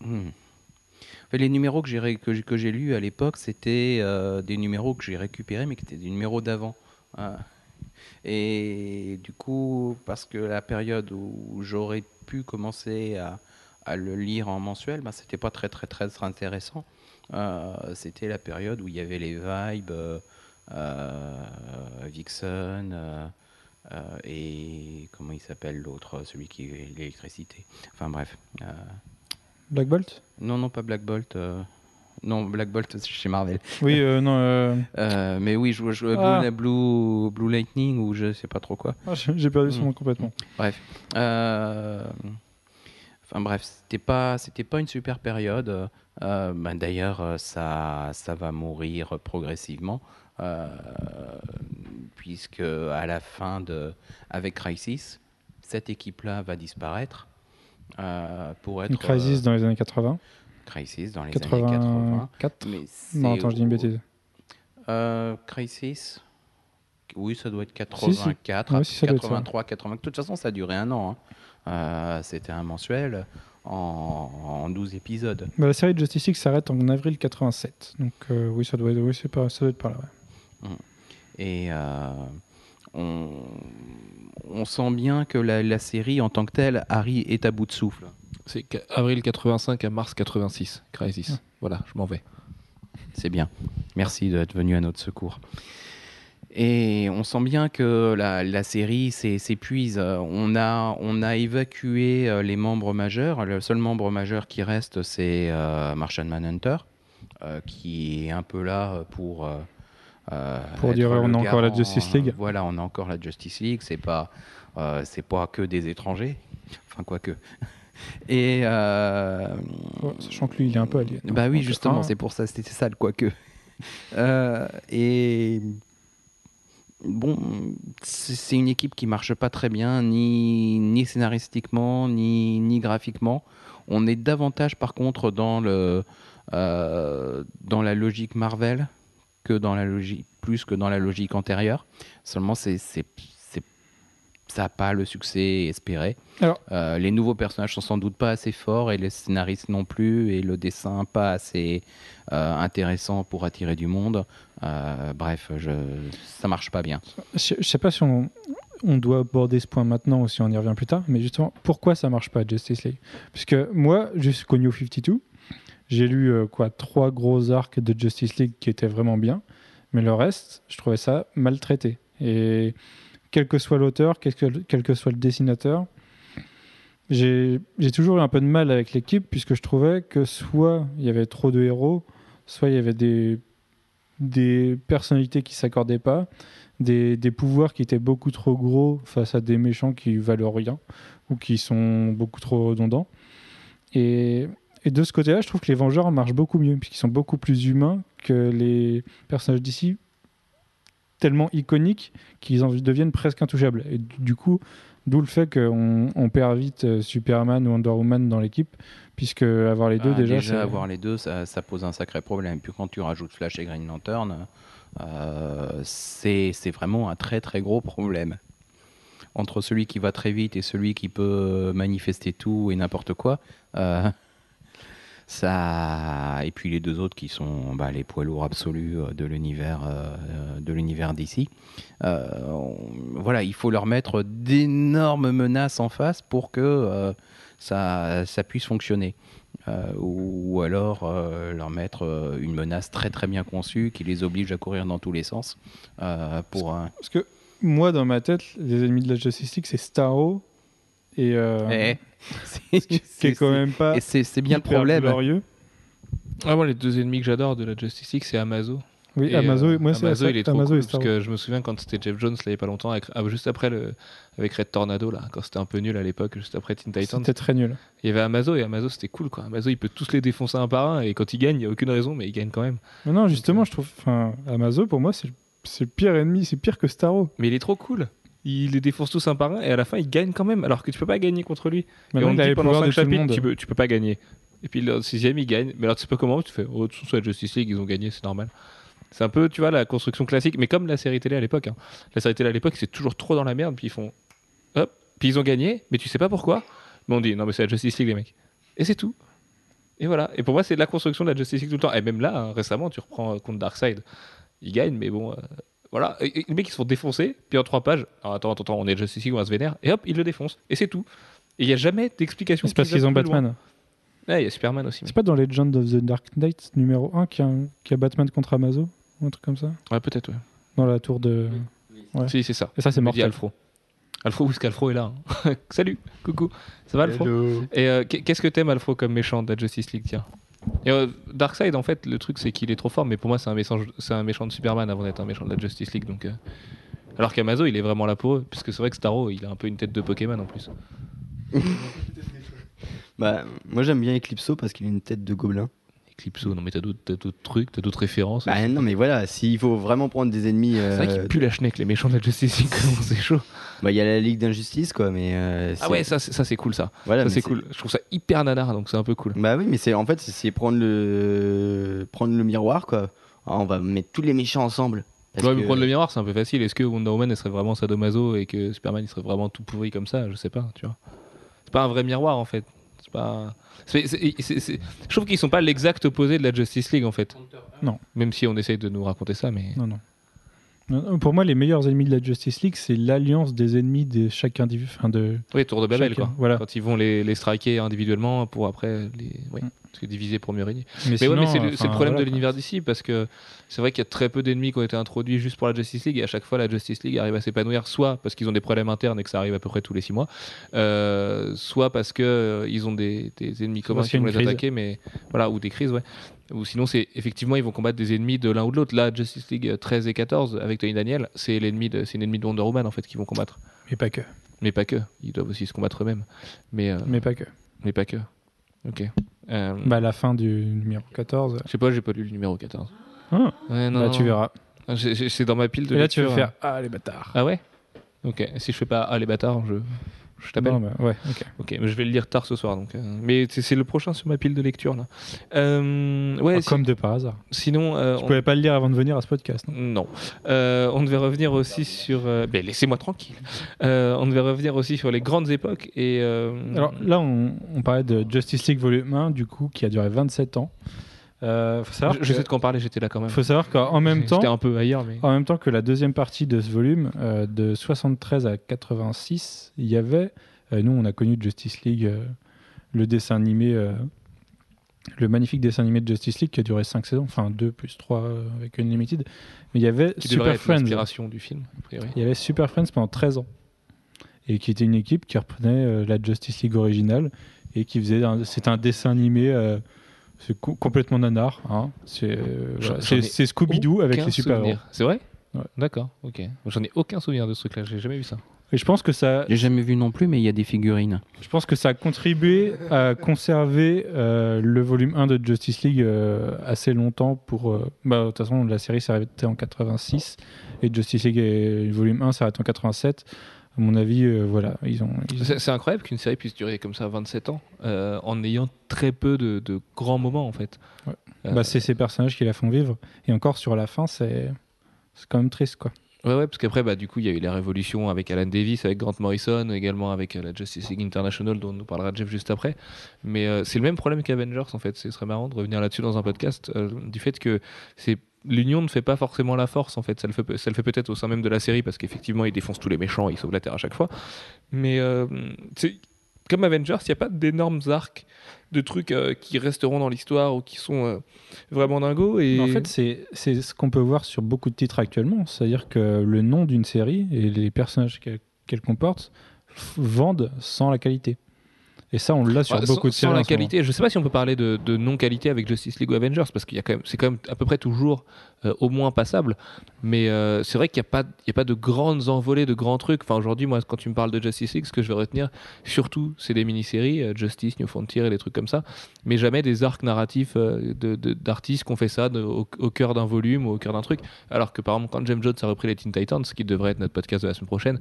hmm. Les numéros que j'ai que lus à l'époque, c'était euh, des numéros que j'ai récupérés, mais qui étaient des numéros d'avant. Ah. Et du coup, parce que la période où j'aurais pu commencer à, le lire en mensuel, ben, c'était pas très très très intéressant. Euh, c'était la période où il y avait les vibes, Vixen et comment il s'appelle l'autre, celui qui est l'électricité? Enfin bref. euh, Black Bolt? Non, non, pas Black Bolt. euh, non, Black Bolt, c'est [laughs] chez Marvel. Oui, euh, non. euh, Euh, mais oui, je joue Ah. Blue, Blue, Blue Lightning ou je sais pas trop quoi. ah, J'ai perdu son Mm. nom complètement. Bref. Euh, Enfin bref, c'était pas, c'était pas une super période. Euh, ben, D'ailleurs, euh, ça, ça va mourir progressivement, euh, puisque à la fin de, avec Crisis, cette équipe-là va disparaître euh, pour être Une crisis euh, dans les années 80. Crisis dans les années 80. 84 Mais Non, attends, je dis une bêtise. euh, Crisis Oui, ça doit être Si, si. 84, Ouais, si, ça doit être ça. 83, 80. De toute façon, ça a duré un an. hein. Euh, C'était un mensuel en, en 12 épisodes. Bah, la série de Justice League s'arrête en avril 87. Donc euh, oui, ça doit être, oui, pas, ça doit être par là. ouais. Et euh, on, on sent bien que la, la série en tant que telle, Harry est à bout de souffle. C'est qu- avril 85 à mars 86, Crisis. Ouais. Voilà, je m'en vais. C'est bien. Merci d'être venu à notre secours. Et on sent bien que la, la série s'é- s'épuise. On a, on a évacué euh, les membres majeurs. Le seul membre majeur qui reste, c'est euh, Martian Manhunter, euh, qui est un peu là pour. euh, Pour être dire, on a encore la Justice League. euh, Voilà, on a encore la Justice League. C'est pas, euh, c'est pas que des étrangers. Enfin, quoique. [laughs] Et. euh, Ouais, sachant que lui, il est un peu allié. bah oui, Donc, justement, ah, c'est pour ça, c'était ça le quoique. [laughs] Euh, et bon, c'est c'est une équipe qui marche pas très bien, ni, ni scénaristiquement, ni, ni graphiquement. On est davantage, par contre, dans, le, euh, dans la logique Marvel que dans la logique, plus que dans la logique antérieure. Seulement, c'est, c'est, c'est- ça n'a pas le succès espéré. Alors- Euh, les nouveaux personnages sont sans doute pas assez forts et les scénaristes non plus, et le dessin pas assez euh, intéressant pour attirer du monde. Euh, bref, je, ça marche pas bien. Je, je sais pas si on, on doit aborder ce point maintenant ou si on y revient plus tard, mais justement, pourquoi ça marche pas Justice League? Puisque moi, jusqu'au New 52, j'ai lu euh, quoi trois gros arcs de Justice League qui étaient vraiment bien, mais le reste, je trouvais ça maltraité. Et quel que soit l'auteur, quel que, soit le dessinateur, j'ai j'ai toujours eu un peu de mal avec l'équipe puisque je trouvais que soit il y avait trop de héros, soit il y avait des, des personnalités qui s'accordaient pas, des, des pouvoirs qui étaient beaucoup trop gros face à des méchants qui valent rien ou qui sont beaucoup trop redondants. Et, et de ce côté-là, je trouve que les Vengeurs marchent beaucoup mieux, puisqu'ils sont beaucoup plus humains que les personnages d'ici, tellement iconiques qu'ils en deviennent presque intouchables. Et du coup, d'où le fait qu'on on perd vite euh, Superman ou Wonder Woman dans l'équipe, puisque avoir les deux Ah, déjà, c'est- avoir les deux, ça, ça pose un sacré problème. Puis quand tu rajoutes Flash et Green Lantern, euh, c'est c'est vraiment un très très gros problème. Entre celui qui va très vite et celui qui peut manifester tout et n'importe quoi, euh, ça et puis les deux autres qui sont bah, les poids lourds absolus euh, de l'univers euh, de l'univers d'ici. Euh, voilà, il faut leur mettre d'énormes menaces en face pour que euh, ça, ça puisse fonctionner. Euh, ou, ou alors euh, leur mettre euh, une menace très très bien conçue qui les oblige à courir dans tous les sens euh, pour un... Parce que moi, dans ma tête, les ennemis de la Justice League, c'est Starro et... euh, Eh, c'est- [laughs] quand même pas et c'est bien le problème. glorieux. Ah, moi, les deux ennemis que j'adore de la Justice League, c'est Amazo. Oui, Et, Amazo, euh, moi c'est Amazo, ça, il est trop cool parce que je me souviens quand c'était Jeff Jones, là, il y a pas longtemps, avec, ah, juste après le, avec Red Tornado, là, quand c'était un peu nul à l'époque, juste après Teen Titans. C'était très nul. Il y avait Amazo et Amazo c'était cool quoi. Amazo il peut tous les défoncer un par un et quand il gagne, il n'y a aucune raison, mais il gagne quand même. Non, non, justement, je trouve. Enfin, Amazo, pour moi, c'est le pire ennemi, c'est pire que Starro. Mais il est trop cool. Il les défonce tous un par un et à la fin il gagne quand même, alors que tu peux pas gagner contre lui. et Maintenant, on il dit pendant pouvoirs 5 de tout le chapitres, tu peux, tu peux pas gagner. Et puis le sixième il gagne, mais alors tu sais pas comment, tu fais, oh, la Justice League, ils ont gagné, c'est normal. C'est un peu, tu vois, la construction classique, mais comme la série télé à l'époque. hein. La série télé à l'époque, c'est toujours trop dans la merde, puis ils font, hop, puis ils ont gagné, mais tu sais pas pourquoi. Mais on dit, non mais c'est la Justice League les mecs. Et c'est tout. Et voilà. Et pour moi, c'est la construction de la Justice League tout le temps. Et même là, hein, récemment, tu reprends euh, contre Darkseid. Ils gagnent, mais bon, euh, voilà. Et- et les mecs, ils se font défoncer, puis en trois pages, alors attends, attends, attends, on est Justice League, on va se vénère, et hop, ils le défoncent. Et c'est tout. Et il n'y a jamais d'explication. C'est parce qu'ils ont loin. Batman. Ouais, il y a Superman aussi. C'est pas dans Legend of the Dark Knight numéro 1 qu'il y, a un- qu'il y a Batman contre Amazo ou un truc comme ça Ouais, peut-être, ouais. Dans la tour de. Ouais. Si, c'est ça. Et ça, c'est mortel. Alfro. Alfro, où est-ce qu'Alfro est là hein [laughs] Salut, coucou. Ça va, Alfro Et euh, qu'est- qu'est-ce que t'aimes, Alfro, comme méchant de la Justice League Tiens? Et, euh, Darkseid, en fait, le truc, c'est qu'il est trop fort, mais pour moi, c'est un, méchant- c'est un méchant de Superman avant d'être un méchant de la Justice League. Donc, euh, Alors qu'Amazo, il est vraiment là pour eux, puisque c'est vrai que Starro, il a un peu une tête de Pokémon en plus. [laughs] Bah, moi j'aime bien Eclipso parce qu'il a une tête de gobelin. Eclipso, non mais t'as d'autres t'as d'autres trucs, t'as d'autres références. Bah, non, mais voilà, s'il faut vraiment prendre des ennemis. c'est vrai euh, qu'il pue la schneck, les méchants de la Justice League, comment c'est chaud. bah, il y a la Ligue d'Injustice, quoi, mais. euh, Ah ouais, ça, c'est- ça c'est cool ça. voilà, ça mais c'est cool. Je trouve ça hyper nanar, donc c'est un peu cool. Bah oui, mais c'est en fait, c'est- prendre le prendre le miroir, quoi. Ah, on va mettre tous les méchants ensemble. Parce Ouais, mais que- prendre le miroir, c'est un peu facile. Est-ce que Wonder Woman, elle serait vraiment sadomaso et que Superman, il serait vraiment tout pourri comme ça? Je sais pas, tu vois. C'est pas un vrai miroir, en fait. C'est pas. C'est- c'est- c'est- c'est- Je trouve qu'ils sont pas l'exact opposé de la Justice League, en fait. Non. Même si on essaye de nous raconter ça, mais. Non, non. Non, Pour moi, les meilleurs ennemis de la Justice League, c'est l'alliance des ennemis de chaque individu. Enfin, de... Oui, tour de Babel, Chacun, quoi. voilà. Quand ils vont les, les striker individuellement pour après les Mm. se diviser pour mieux régner. Mais, Mais, sinon, ouais, mais c'est le, problème voilà, de l'univers d'ici parce que c'est vrai qu'il y a très peu d'ennemis qui ont été introduits juste pour la Justice League et à chaque fois la Justice League arrive à s'épanouir soit parce qu'ils ont des problèmes internes et que ça arrive à peu près tous les six mois, euh, soit parce que euh, ont des, des ennemis communs qui vont les crise. attaquer, mais voilà ou des crises, ouais. Ou sinon c'est effectivement ils vont combattre des ennemis de l'un ou de l'autre. Là Justice League 13 et 14 avec Tony Daniel, c'est l'ennemi de c'est une ennemie de Wonder Woman en fait qui vont combattre. Mais pas que. Mais pas que, ils doivent aussi se combattre eux-mêmes. Mais euh, Mais pas que. mais pas que. Ok. Euh, Bah, la fin du numéro 14. je sais pas, j'ai pas lu le numéro 14. Ah, Ouais, non, bah, non. tu verras. J'ai- C'est dans ma pile de Et là, tu vas faire Ah, les bâtards. Ah ouais? Ok. Si je fais pas Ah les bâtards, je, je t'appelle. Bah, ouais, ok. Ok, mais je vais le lire tard ce soir. Donc, euh, Mais c'est le prochain sur ma pile de lecture là. Euh, ouais, Ah, si- Comme de par hasard. sinon. euh, Je on- pouvais pas le lire avant de venir à ce podcast. non? Non. Euh, on devait revenir aussi sur. ben, laissez-moi tranquille. On devait revenir aussi sur les grandes époques et. Alors là, on, on parlait de Justice League Volume 1, du coup, qui a duré 27 ans. Euh, faut savoir je, sais de quoi parler, j'étais là quand même. faut savoir qu'en même [laughs] temps, un peu ailleurs, mais. En même temps que la deuxième partie de ce volume, euh, de 73 à 86, il y avait, euh, nous on a connu Justice League, euh, le dessin animé, le magnifique dessin animé de Justice League qui a duré 5 saisons, enfin 2 plus 3 euh, avec Unlimited, mais il y avait Qui Super être Friends. l'inspiration du film, a priori. Il y avait Super Friends pendant 13 ans, et qui était une équipe qui reprenait la Justice League originale, et qui faisait, c'est un dessin animé... c'est co- complètement nanar. Hein. C'est euh, voilà. C'est- Scooby-Doo avec les super-héros. C'est vrai? Ouais. D'accord, ok. J'en ai aucun souvenir de ce truc-là, j'ai jamais vu ça. Et je pense que ça, J'ai jamais vu non plus, mais il y a des figurines. Je pense que ça a contribué à conserver euh, le volume 1 de Justice League euh, assez longtemps pour... euh, bah, de toute façon, la série s'est arrêtée en 86 et Justice League et le volume 1 s'arrête en 87. À mon avis, euh, voilà, ils ont... ils C'est incroyable qu'une série puisse durer comme ça 27 ans euh, en ayant très peu de, de grands moments en fait. Ouais. Euh, bah, c'est ces personnages qui la font vivre. Et encore sur la fin, c'est c'est quand même triste, quoi. Ouais, ouais, parce qu'après, bah, du coup, il y a eu les révolutions avec Alan Davis, avec Grant Morrison, également avec euh, la Justice League International, dont nous parlera Jeff juste après. Mais euh, c'est le même problème qu'Avengers, en fait. Ce serait marrant de revenir là-dessus dans un podcast, euh, du fait que c'est l'union ne fait pas forcément la force, en fait. Ça le fait, ça le fait peut-être au sein même de la série, parce qu'effectivement, ils défoncent tous les méchants, ils sauvent la Terre à chaque fois. Mais comme Avengers, il n'y a pas d'énormes arcs de trucs euh, qui resteront dans l'histoire ou qui sont euh, vraiment dingos. Et... En fait, c'est c'est ce qu'on peut voir sur beaucoup de titres actuellement. C'est-à-dire que le nom d'une série et les personnages qu'elle qu'elle comporte vendent sans la qualité. Et ça, on l'a sur Ouais, beaucoup sans, de séries. sans la qualité, je sais pas si on peut parler de, de non-qualité avec Justice League ou Avengers, parce qu'il y a quand même, c'est quand même à peu près toujours euh, au moins passable. Mais euh, c'est vrai qu'il n'y a, a pas de grandes envolées, de grands trucs. Enfin, aujourd'hui, moi, quand tu me parles de Justice League, ce que je vais retenir, surtout, c'est des mini-séries, euh, Justice, New Frontier et des trucs comme ça, mais jamais des arcs narratifs d'artistes qui ont fait ça au, au cœur d'un volume ou au cœur d'un truc. Alors que, par exemple, quand James Jones a repris les Teen Titans, ce qui devrait être notre podcast de la semaine prochaine,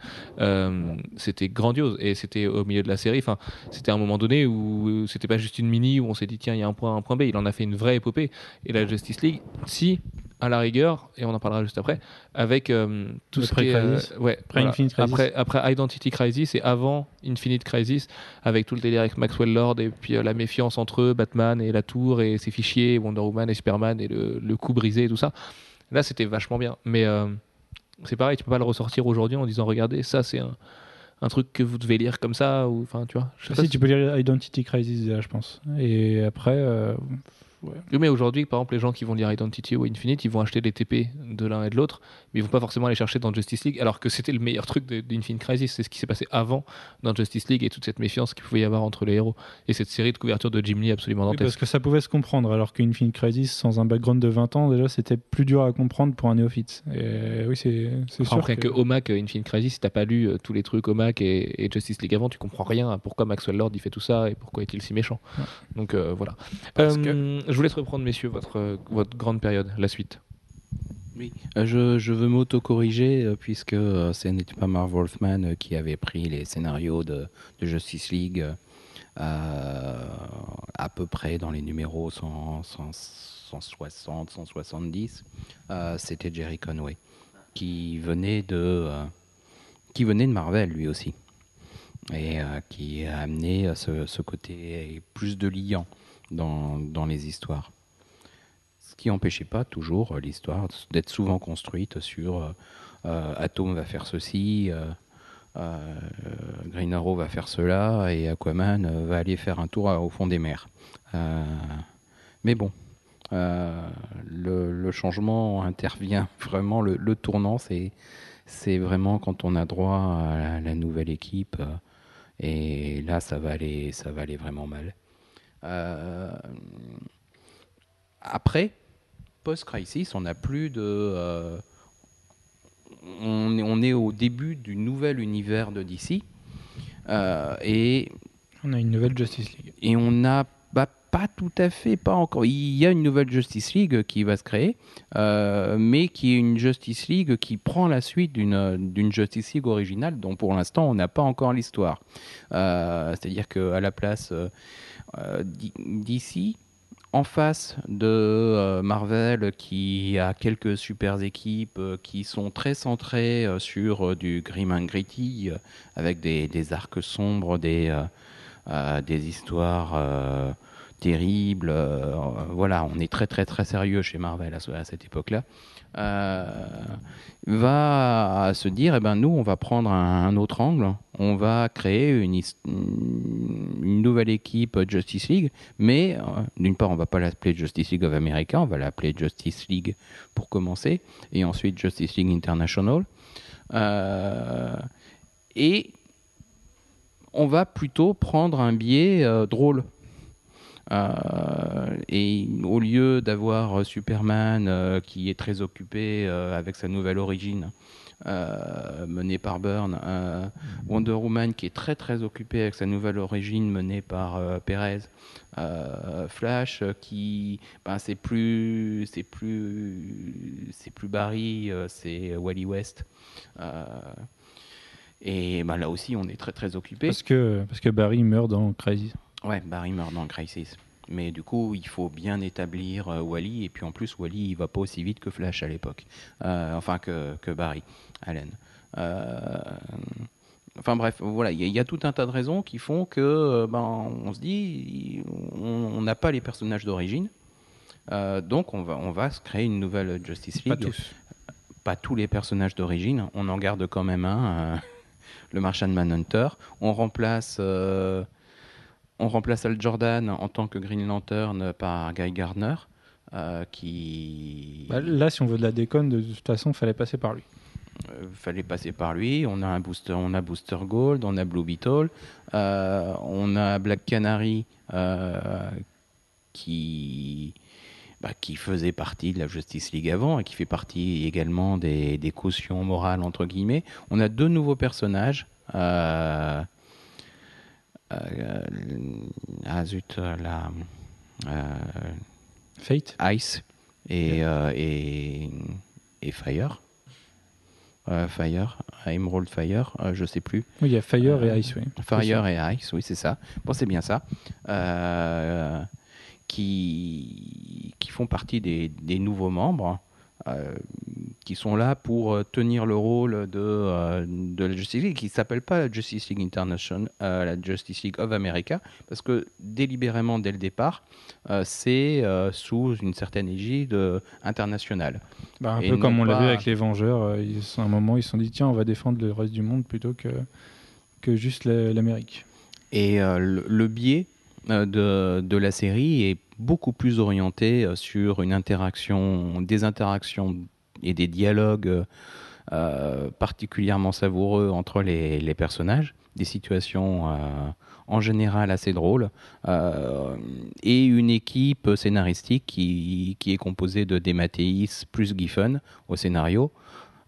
c'était grandiose et c'était au milieu de la série. Enfin, c'était un moment donné où c'était pas juste une mini où on s'est dit tiens il y a un point un point B il en a fait une vraie épopée et la Justice League si à la rigueur et on en parlera juste après avec euh, tout Le ce qui est euh, ouais voilà. Après après Identity Crisis et avant Infinite Crisis avec tout le délire avec Maxwell Lord et puis euh, la méfiance entre eux Batman et la Tour et ses fichiers Wonder Woman et Superman et le, le coup brisé et tout ça là c'était vachement bien mais c'est pareil tu peux pas le ressortir aujourd'hui en disant regardez ça c'est un un truc que vous devez lire comme ça ou enfin tu vois je sais Ah, pas si, si- tu peux lire Identity Crisis déjà, je pense. Et après, Oui, mais aujourd'hui, par exemple, les gens qui vont lire Identity ou Infinite, ils vont acheter les TP de l'un et de l'autre, mais ils vont pas forcément aller chercher dans Justice League, alors que c'était le meilleur truc d'Infinite Crisis. C'est ce qui s'est passé avant dans Justice League et toute cette méfiance qu'il pouvait y avoir entre les héros. Et cette série de couverture de Jim Lee absolument oui, dantesque. parce que ça pouvait se comprendre, alors qu'Infinite Crisis, sans un background de 20 ans, déjà, c'était plus dur à comprendre pour un néophyte. Et oui, c'est sûr. rien que, que- Omac, euh, Infinite Crisis, si t'as pas lu euh, tous les trucs Omac et, et Justice League avant, tu comprends rien à pourquoi Maxwell Lord il fait tout ça et pourquoi est-il si méchant. Ouais. Donc euh, voilà. Parce Euh, Je vous laisse reprendre, messieurs, votre, votre grande période, la suite. Oui. Euh, je, je veux m'auto-corriger euh, puisque euh, ce n'était pas Marv Wolfman qui avait pris les scénarios de, Justice League à peu près dans les numéros 100, 100, 160, 170. Euh, C'était Jerry Conway qui venait de qui venait de Marvel lui aussi et qui a amené ce, ce côté plus de liant dans, les histoires. ce qui n'empêchait pas toujours l'histoire d'être souvent construite sur Atom va faire ceci, Green Arrow va faire cela, et Aquaman va aller faire un tour au fond des mers. mais bon, le, changement intervient [laughs] vraiment, le, tournant, c'est vraiment quand on a droit à la, nouvelle équipe. et là, ça va aller, ça va aller vraiment mal. Euh, après, post-crisis, on n'a plus de. Euh, on, est, on, est, au début du nouvel univers de DC. Euh, et. On a une nouvelle Justice League. Et on n'a bah, pas tout à fait, pas encore. Il y a une nouvelle Justice League qui va se créer, mais qui est une Justice League qui prend la suite d'une Justice League originale, dont pour l'instant on n'a pas encore l'histoire. C'est-à-dire qu'à la place euh, d'ici, en face de euh, Marvel qui a quelques super équipes euh, qui sont très centrées sur du grim and gritty avec des, arcs sombres, des, des histoires terribles. voilà, on est très très très sérieux chez Marvel à cette époque-là. Euh, va se dire, eh ben, nous, on va prendre un, autre angle, on va créer une, nouvelle équipe Justice League, mais euh, d'une part, on va pas l'appeler Justice League of America, on va l'appeler Justice League pour commencer, et ensuite Justice League International. Euh, et on va plutôt prendre un biais drôle. Euh, et au lieu d'avoir Superman euh, qui est très occupé euh, avec sa nouvelle origine, menée par Byrne, Wonder Woman qui est très très occupé avec sa nouvelle origine menée par Perez, Flash qui ben, c'est plus c'est plus c'est plus Barry, c'est Wally West. et ben, là aussi on est très très occupé. Parce que parce que Barry meurt dans Crisis. Ouais, Barry meurt dans Crisis. Mais du coup, il faut bien établir euh, Wally. Et puis en plus, Wally, il va pas aussi vite que Flash à l'époque. Euh, enfin, que, que, Barry Allen. Euh, enfin bref, voilà, il y, a tout un tas de raisons qui font que, ben, on se dit, on n'a pas les personnages d'origine. donc on va, on va se créer une nouvelle Justice League. Pas tous. Pas tous les personnages d'origine. On en garde quand même un, [laughs] le Martian Manhunter. On remplace on remplace Al Jordan en tant que Green Lantern par Guy Gardner, euh, qui... Bah, là, si on veut de la déconne, de toute façon, il fallait passer par lui. Euh, fallait passer par lui. On a un booster, on a Booster Gold, on a Blue Beetle, euh, on a Black Canary qui bah, qui faisait partie de la Justice League avant et qui fait partie également des, des cautions morales entre guillemets. On a deux nouveaux personnages. Euh, ah zut, la. Euh, Fate Ice et, euh, et, et, Fire. Fire, Emerald Fire, je sais plus. Oui, il y a Fire et Ice, oui. Fire et Ice, oui, c'est ça. Bon, c'est bien ça. qui, qui font partie des, des nouveaux membres. Euh, qui sont là pour euh, tenir le rôle de, euh, de la Justice League, qui ne s'appelle pas la Justice League International, la Justice League of America, parce que délibérément, dès le départ, c'est sous une certaine égide internationale. Bah, un peu comme on l'a vu avec les Vengeurs, ils, à un moment, ils se sont dit tiens, on va défendre le reste du monde plutôt que, que juste l'Amérique. Et le, biais de, de, la série est beaucoup plus orienté euh, sur une interaction, des interactions et des dialogues euh, particulièrement savoureux entre les, personnages, des situations euh, en général assez drôles, et une équipe scénaristique qui, est composée de Dematteis plus Giffen au scénario.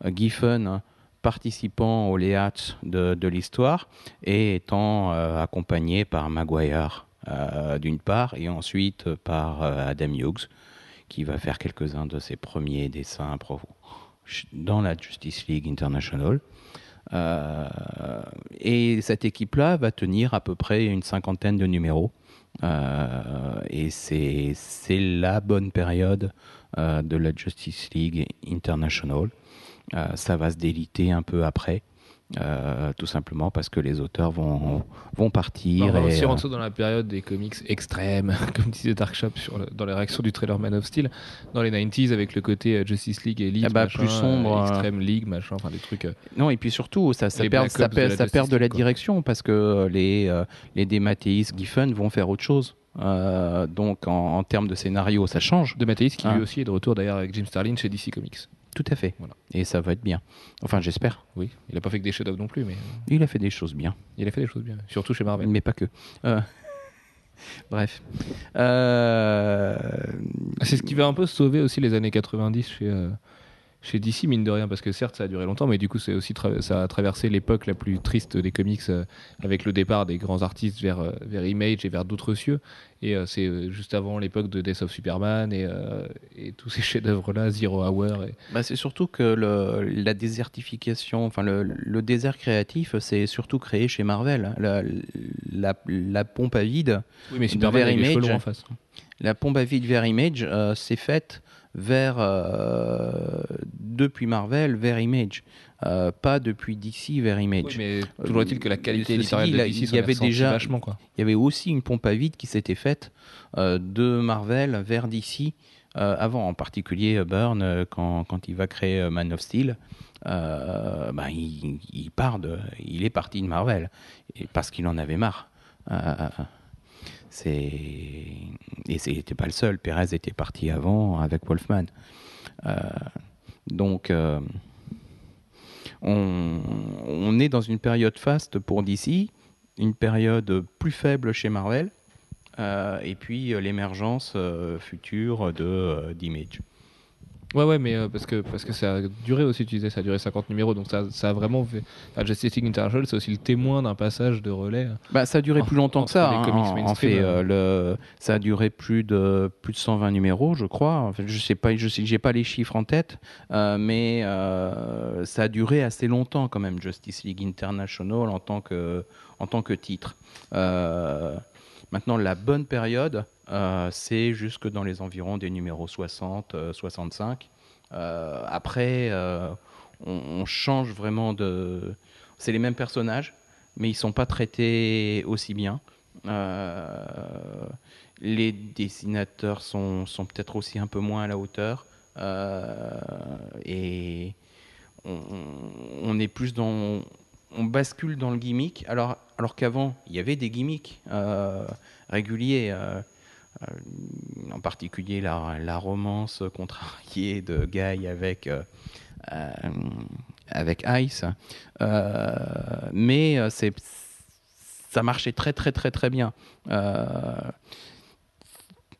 Giffen participant au léat de, l'histoire et étant accompagné par Maguire euh, d'une part, et ensuite par euh, Adam Hughes, qui va faire quelques-uns de ses premiers dessins dans la Justice League International. Euh, et cette équipe-là va tenir à peu près une cinquantaine de numéros. et c'est la bonne période de la Justice League International. ça va se déliter un peu après. Euh, tout simplement parce que les auteurs vont, vont On partir. va et, aussi euh, rentrer dans la période des comics extrêmes, [laughs] comme disait Dark Shop sur le- dans les réactions du trailer Man of Steel, dans les 90s avec le côté euh, Justice League Elite, Ah bah, machin, plus sombre, euh, euh. Extreme League, machin, enfin des trucs. euh, Non, et puis surtout, ça, perd, ça Ops de perd, la ça perd de la League, direction parce que euh, les, euh, les Demateis, Giffen vont faire autre chose. Euh, donc, en, en termes de scénario, ça change. de Mathéis qui lui aussi est de retour d'ailleurs avec Jim Starlin chez DC Comics. Tout à fait. Voilà. Et ça va être bien. Enfin, j'espère. Oui, il a pas fait que des chefs-d'œuvre non plus, mais euh, Il a fait des choses bien, il a fait des choses bien, surtout chez Marvel. mais pas que. Euh, [laughs] Bref. Euh, C'est ce qui va un peu sauver aussi les années 90 chez, euh, chez DC, mine de rien, parce que certes ça a duré longtemps, mais du coup c'est aussi ça a traversé l'époque la plus triste des comics euh, avec le départ des grands artistes vers, vers Image et vers d'autres cieux. Et euh, c'est euh, juste avant l'époque de Death of Superman et, euh, et tous ces [laughs] chefs-d'œuvre là, Zero Hour. Et... Bah, c'est surtout que le- la désertification, enfin le, le désert créatif, c'est surtout créé chez Marvel. La, la- la pompe à vide, Oui, mais Superman Image. en face. la pompe à vide vers Image, euh, c'est faite vers depuis Marvel vers Image, Euh, pas depuis DC vers Image. Oui, mais toujours est-il que la qualité éditoriale dit, de il y avait déjà- vachement quoi. Il y avait aussi une pompe à vide qui s'était faite euh, de Marvel vers DC euh, avant, en particulier Byrne quand, quand il va créer Man of Steel. euh, ben, il, il part de, il est parti de Marvel et parce qu'il en avait marre. Euh, c'est et c'était pas le seul. Perez était parti avant avec Wolfman. Euh, donc on, est dans une période faste pour DC, une période plus faible chez Marvel, euh, et puis euh, l'émergence euh, future de d'Image. Ouais, ouais, mais euh, parce, que, parce que ça a duré aussi, tu disais, ça a duré 50 numéros, donc ça, ça a vraiment fait. Enfin, Justice League International, c'est aussi le témoin d'un passage de relais. Bah, ça a duré En- plus longtemps que ça. les hein, comics en- en fait, euh. euh, le, ça a duré plus de plus de 120 numéros, je crois. En fait, je sais pas, je sais, j'ai pas les chiffres en tête, euh, mais euh, ça a duré assez longtemps quand même. Justice League International en tant que en tant que titre. Euh, maintenant, la bonne période, euh, c'est jusque dans les environs des numéros 60, euh, 65. Euh, après, euh, on, on change vraiment de. C'est les mêmes personnages, mais ils sont pas traités aussi bien. Euh, les dessinateurs sont, sont peut-être aussi un peu moins à la hauteur. Euh, et on, est plus dans. On bascule dans le gimmick, alors, alors qu'avant, il y avait des gimmicks euh, réguliers. Euh, en particulier la, la romance contrariée de Guy avec, euh, euh, avec Ice. Mais c'est, ça marchait très très très très bien.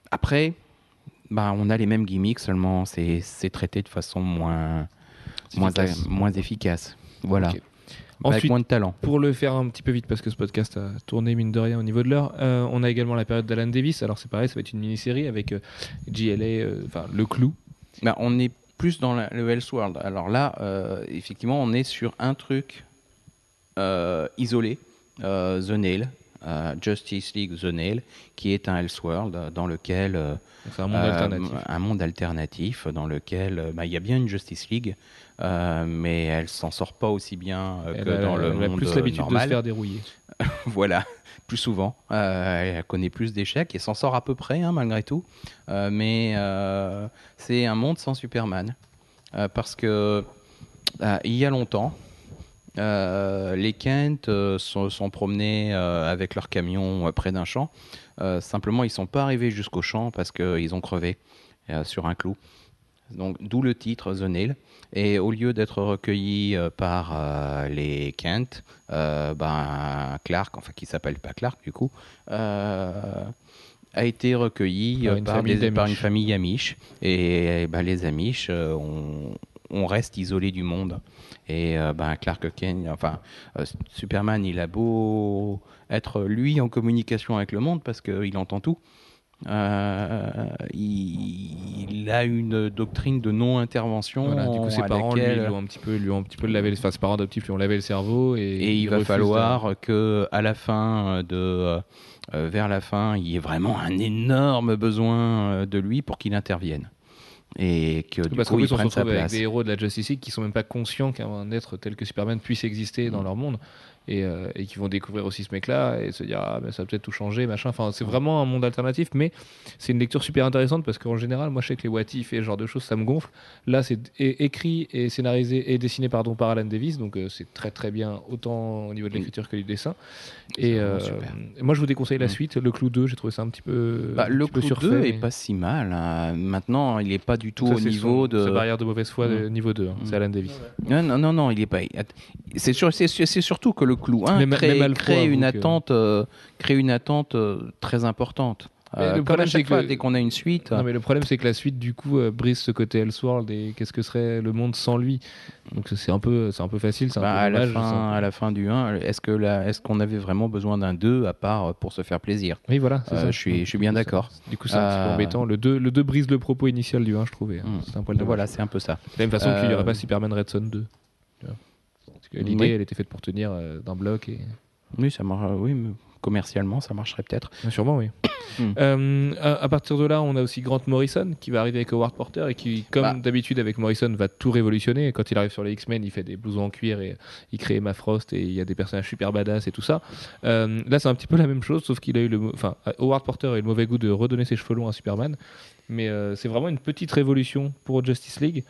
Après, bah, on a les mêmes gimmicks, seulement c'est, c'est traité de façon moins, moins, efficace. moins efficace. Voilà. Avec Ensuite, moins de talent. Pour le faire un petit peu vite, parce que ce podcast a tourné mine de rien au niveau de l'heure, euh, on a également la période d'Alan Davis. Alors c'est pareil, ça va être une mini-série avec euh, GLA, euh, enfin le clou. Bah, on est plus dans la- le Elseworld. Alors là, euh, effectivement, on est sur un truc isolé, The Nail, Justice League The Nail, qui est un Elseworld dans lequel euh, un monde euh, alternatif. un monde alternatif dans lequel bah, il y a bien une Justice League, euh, mais elle s'en sort pas aussi bien euh, que a, dans le elle a plus l'habitude de se faire [laughs] dérouiller. voilà, plus souvent. Euh, elle connaît plus d'échecs et s'en sort à peu près, hein, malgré tout. Mais c'est un monde sans Superman. Parce que il y a longtemps, euh, les Kent euh, sont, sont promenés euh, avec leur camion près d'un champ. Simplement, ils sont pas arrivés jusqu'au champ parce qu'ils ont crevé sur un clou. Donc, d'où le titre The Nail. Et au lieu d'être recueillis euh, par euh, les Kent, euh, ben, Clark, enfin qui s'appelle pas Clark du coup, euh, a été recueilli Par une par, des- une famille Amish. Et ben, les Amish, on, on reste isolé du monde. Et ben, Clark Kent, enfin Superman, il a beau être lui en communication avec le monde parce qu'il entend tout. Euh, il, il a une doctrine de non-intervention. Voilà, du coup, ses parents lui, laquelle- lui ont un petit peu, lui ont un petit peu lavé, enfin ses parents adoptifs lui ont lavé le cerveau et, et il, va falloir que à la fin de euh, euh, vers la fin il y ait vraiment un énorme besoin euh, de lui pour qu'il intervienne et que du Parce coup ils se prennent sa retrouve avec des héros de la Justice League qui sont même pas conscients qu'un être tel que Superman puisse exister dans Mm. leur monde et, euh, et qui vont découvrir aussi ce mec-là et se dire ah ben ça va peut-être tout changer machin. Enfin, c'est vraiment un monde alternatif, mais c'est une lecture super intéressante parce qu'en général, moi je sais que les what if et ce genre de choses ça me gonfle. Là, c'est écrit et scénarisé et dessiné pardon par Alan Davis, donc euh, c'est très très bien autant au niveau de l'écriture que du dessin. Et euh, moi je vous déconseille la Mm. suite, le Clou 2, j'ai trouvé ça un petit peu, Bah, un le petit peu Clou surfait, 2 mais- est pas si mal. hein. Maintenant, il est pas du tout Ça, au niveau son- de. sa barrière de mauvaise foi de Mm. niveau 2, hein. Mm. c'est Alan Davis. Non, non, non, non, il est pas. C'est sûr, c'est sûr- c'est surtout que le clou 1 Mais ma- crée, même Alfro crée avoue une attente, euh, crée une attente euh, très importante. Euh, le problème, à c'est chaque que dès qu'on a une suite, Non, mais le problème, c'est que la suite, du coup, euh, brise ce côté Elseworld et qu'est-ce que serait le monde sans lui? Donc c'est un peu, c'est un peu facile, un bah, peu à, la dommage, un fin, peu- à la fin du 1, est-ce que la- est-ce qu'on avait vraiment besoin d'un 2 à part euh, pour se faire plaisir? Oui, voilà. c'est Euh, ça. je suis- je suis bien d'accord. Du coup, c'est un petit peu Euh, embêtant. Le 2, le 2 brise le propos initial du 1, je trouvais. hein. Mm. C'est un poil de Voilà, c'est un peu ça. De la même façon qu'il n'y aurait Euh, pas Superman Red Son 2. Parce que l'idée, Oui. elle était faite pour tenir euh, d'un bloc et. Oui, ça marche. Oui, mais commercialement, ça marcherait peut-être. Ah, Sûrement, oui. [coughs] Hmm. Euh, à, à partir de là, on a aussi Grant Morrison qui va arriver avec Howard Porter et qui, comme Bah. d'habitude avec Morrison, va tout révolutionner. Quand il arrive sur les X-Men, il fait des blousons en cuir et il crée Emma Frost et il y a des personnages super badass et tout ça. Euh, là, c'est un petit peu la même chose, sauf qu'il a eu le, enfin, Howard Porter a eu le mauvais goût de redonner ses cheveux longs à Superman. Mais euh, c'est vraiment une petite révolution pour Justice League.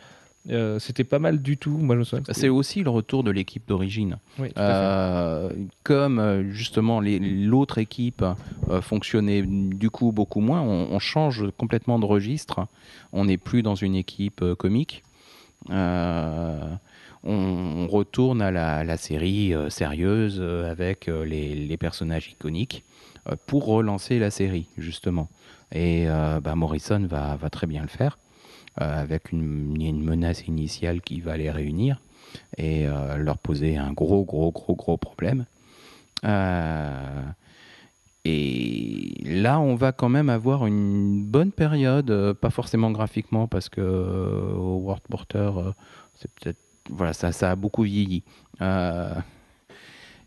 Euh, C'était pas mal du tout. Moi, je me souviens. que C'est aussi le retour de l'équipe d'origine. Oui. Euh, comme euh, justement l'autre équipe euh, fonctionnait du coup beaucoup moins, on, on change complètement de registre. On n'est plus dans une équipe comique. On, on retourne à la, la série sérieuse avec les, les personnages iconiques pour relancer la série justement. Et bah, Morrison va, va très bien le faire avec une, une menace initiale qui va les réunir et euh, leur poser un gros, gros, gros, gros problème. Euh, et là, on va quand même avoir une bonne période, euh, pas forcément graphiquement, parce que euh, au World Porter, euh, c'est peut-être voilà, ça, ça a beaucoup vieilli. Euh,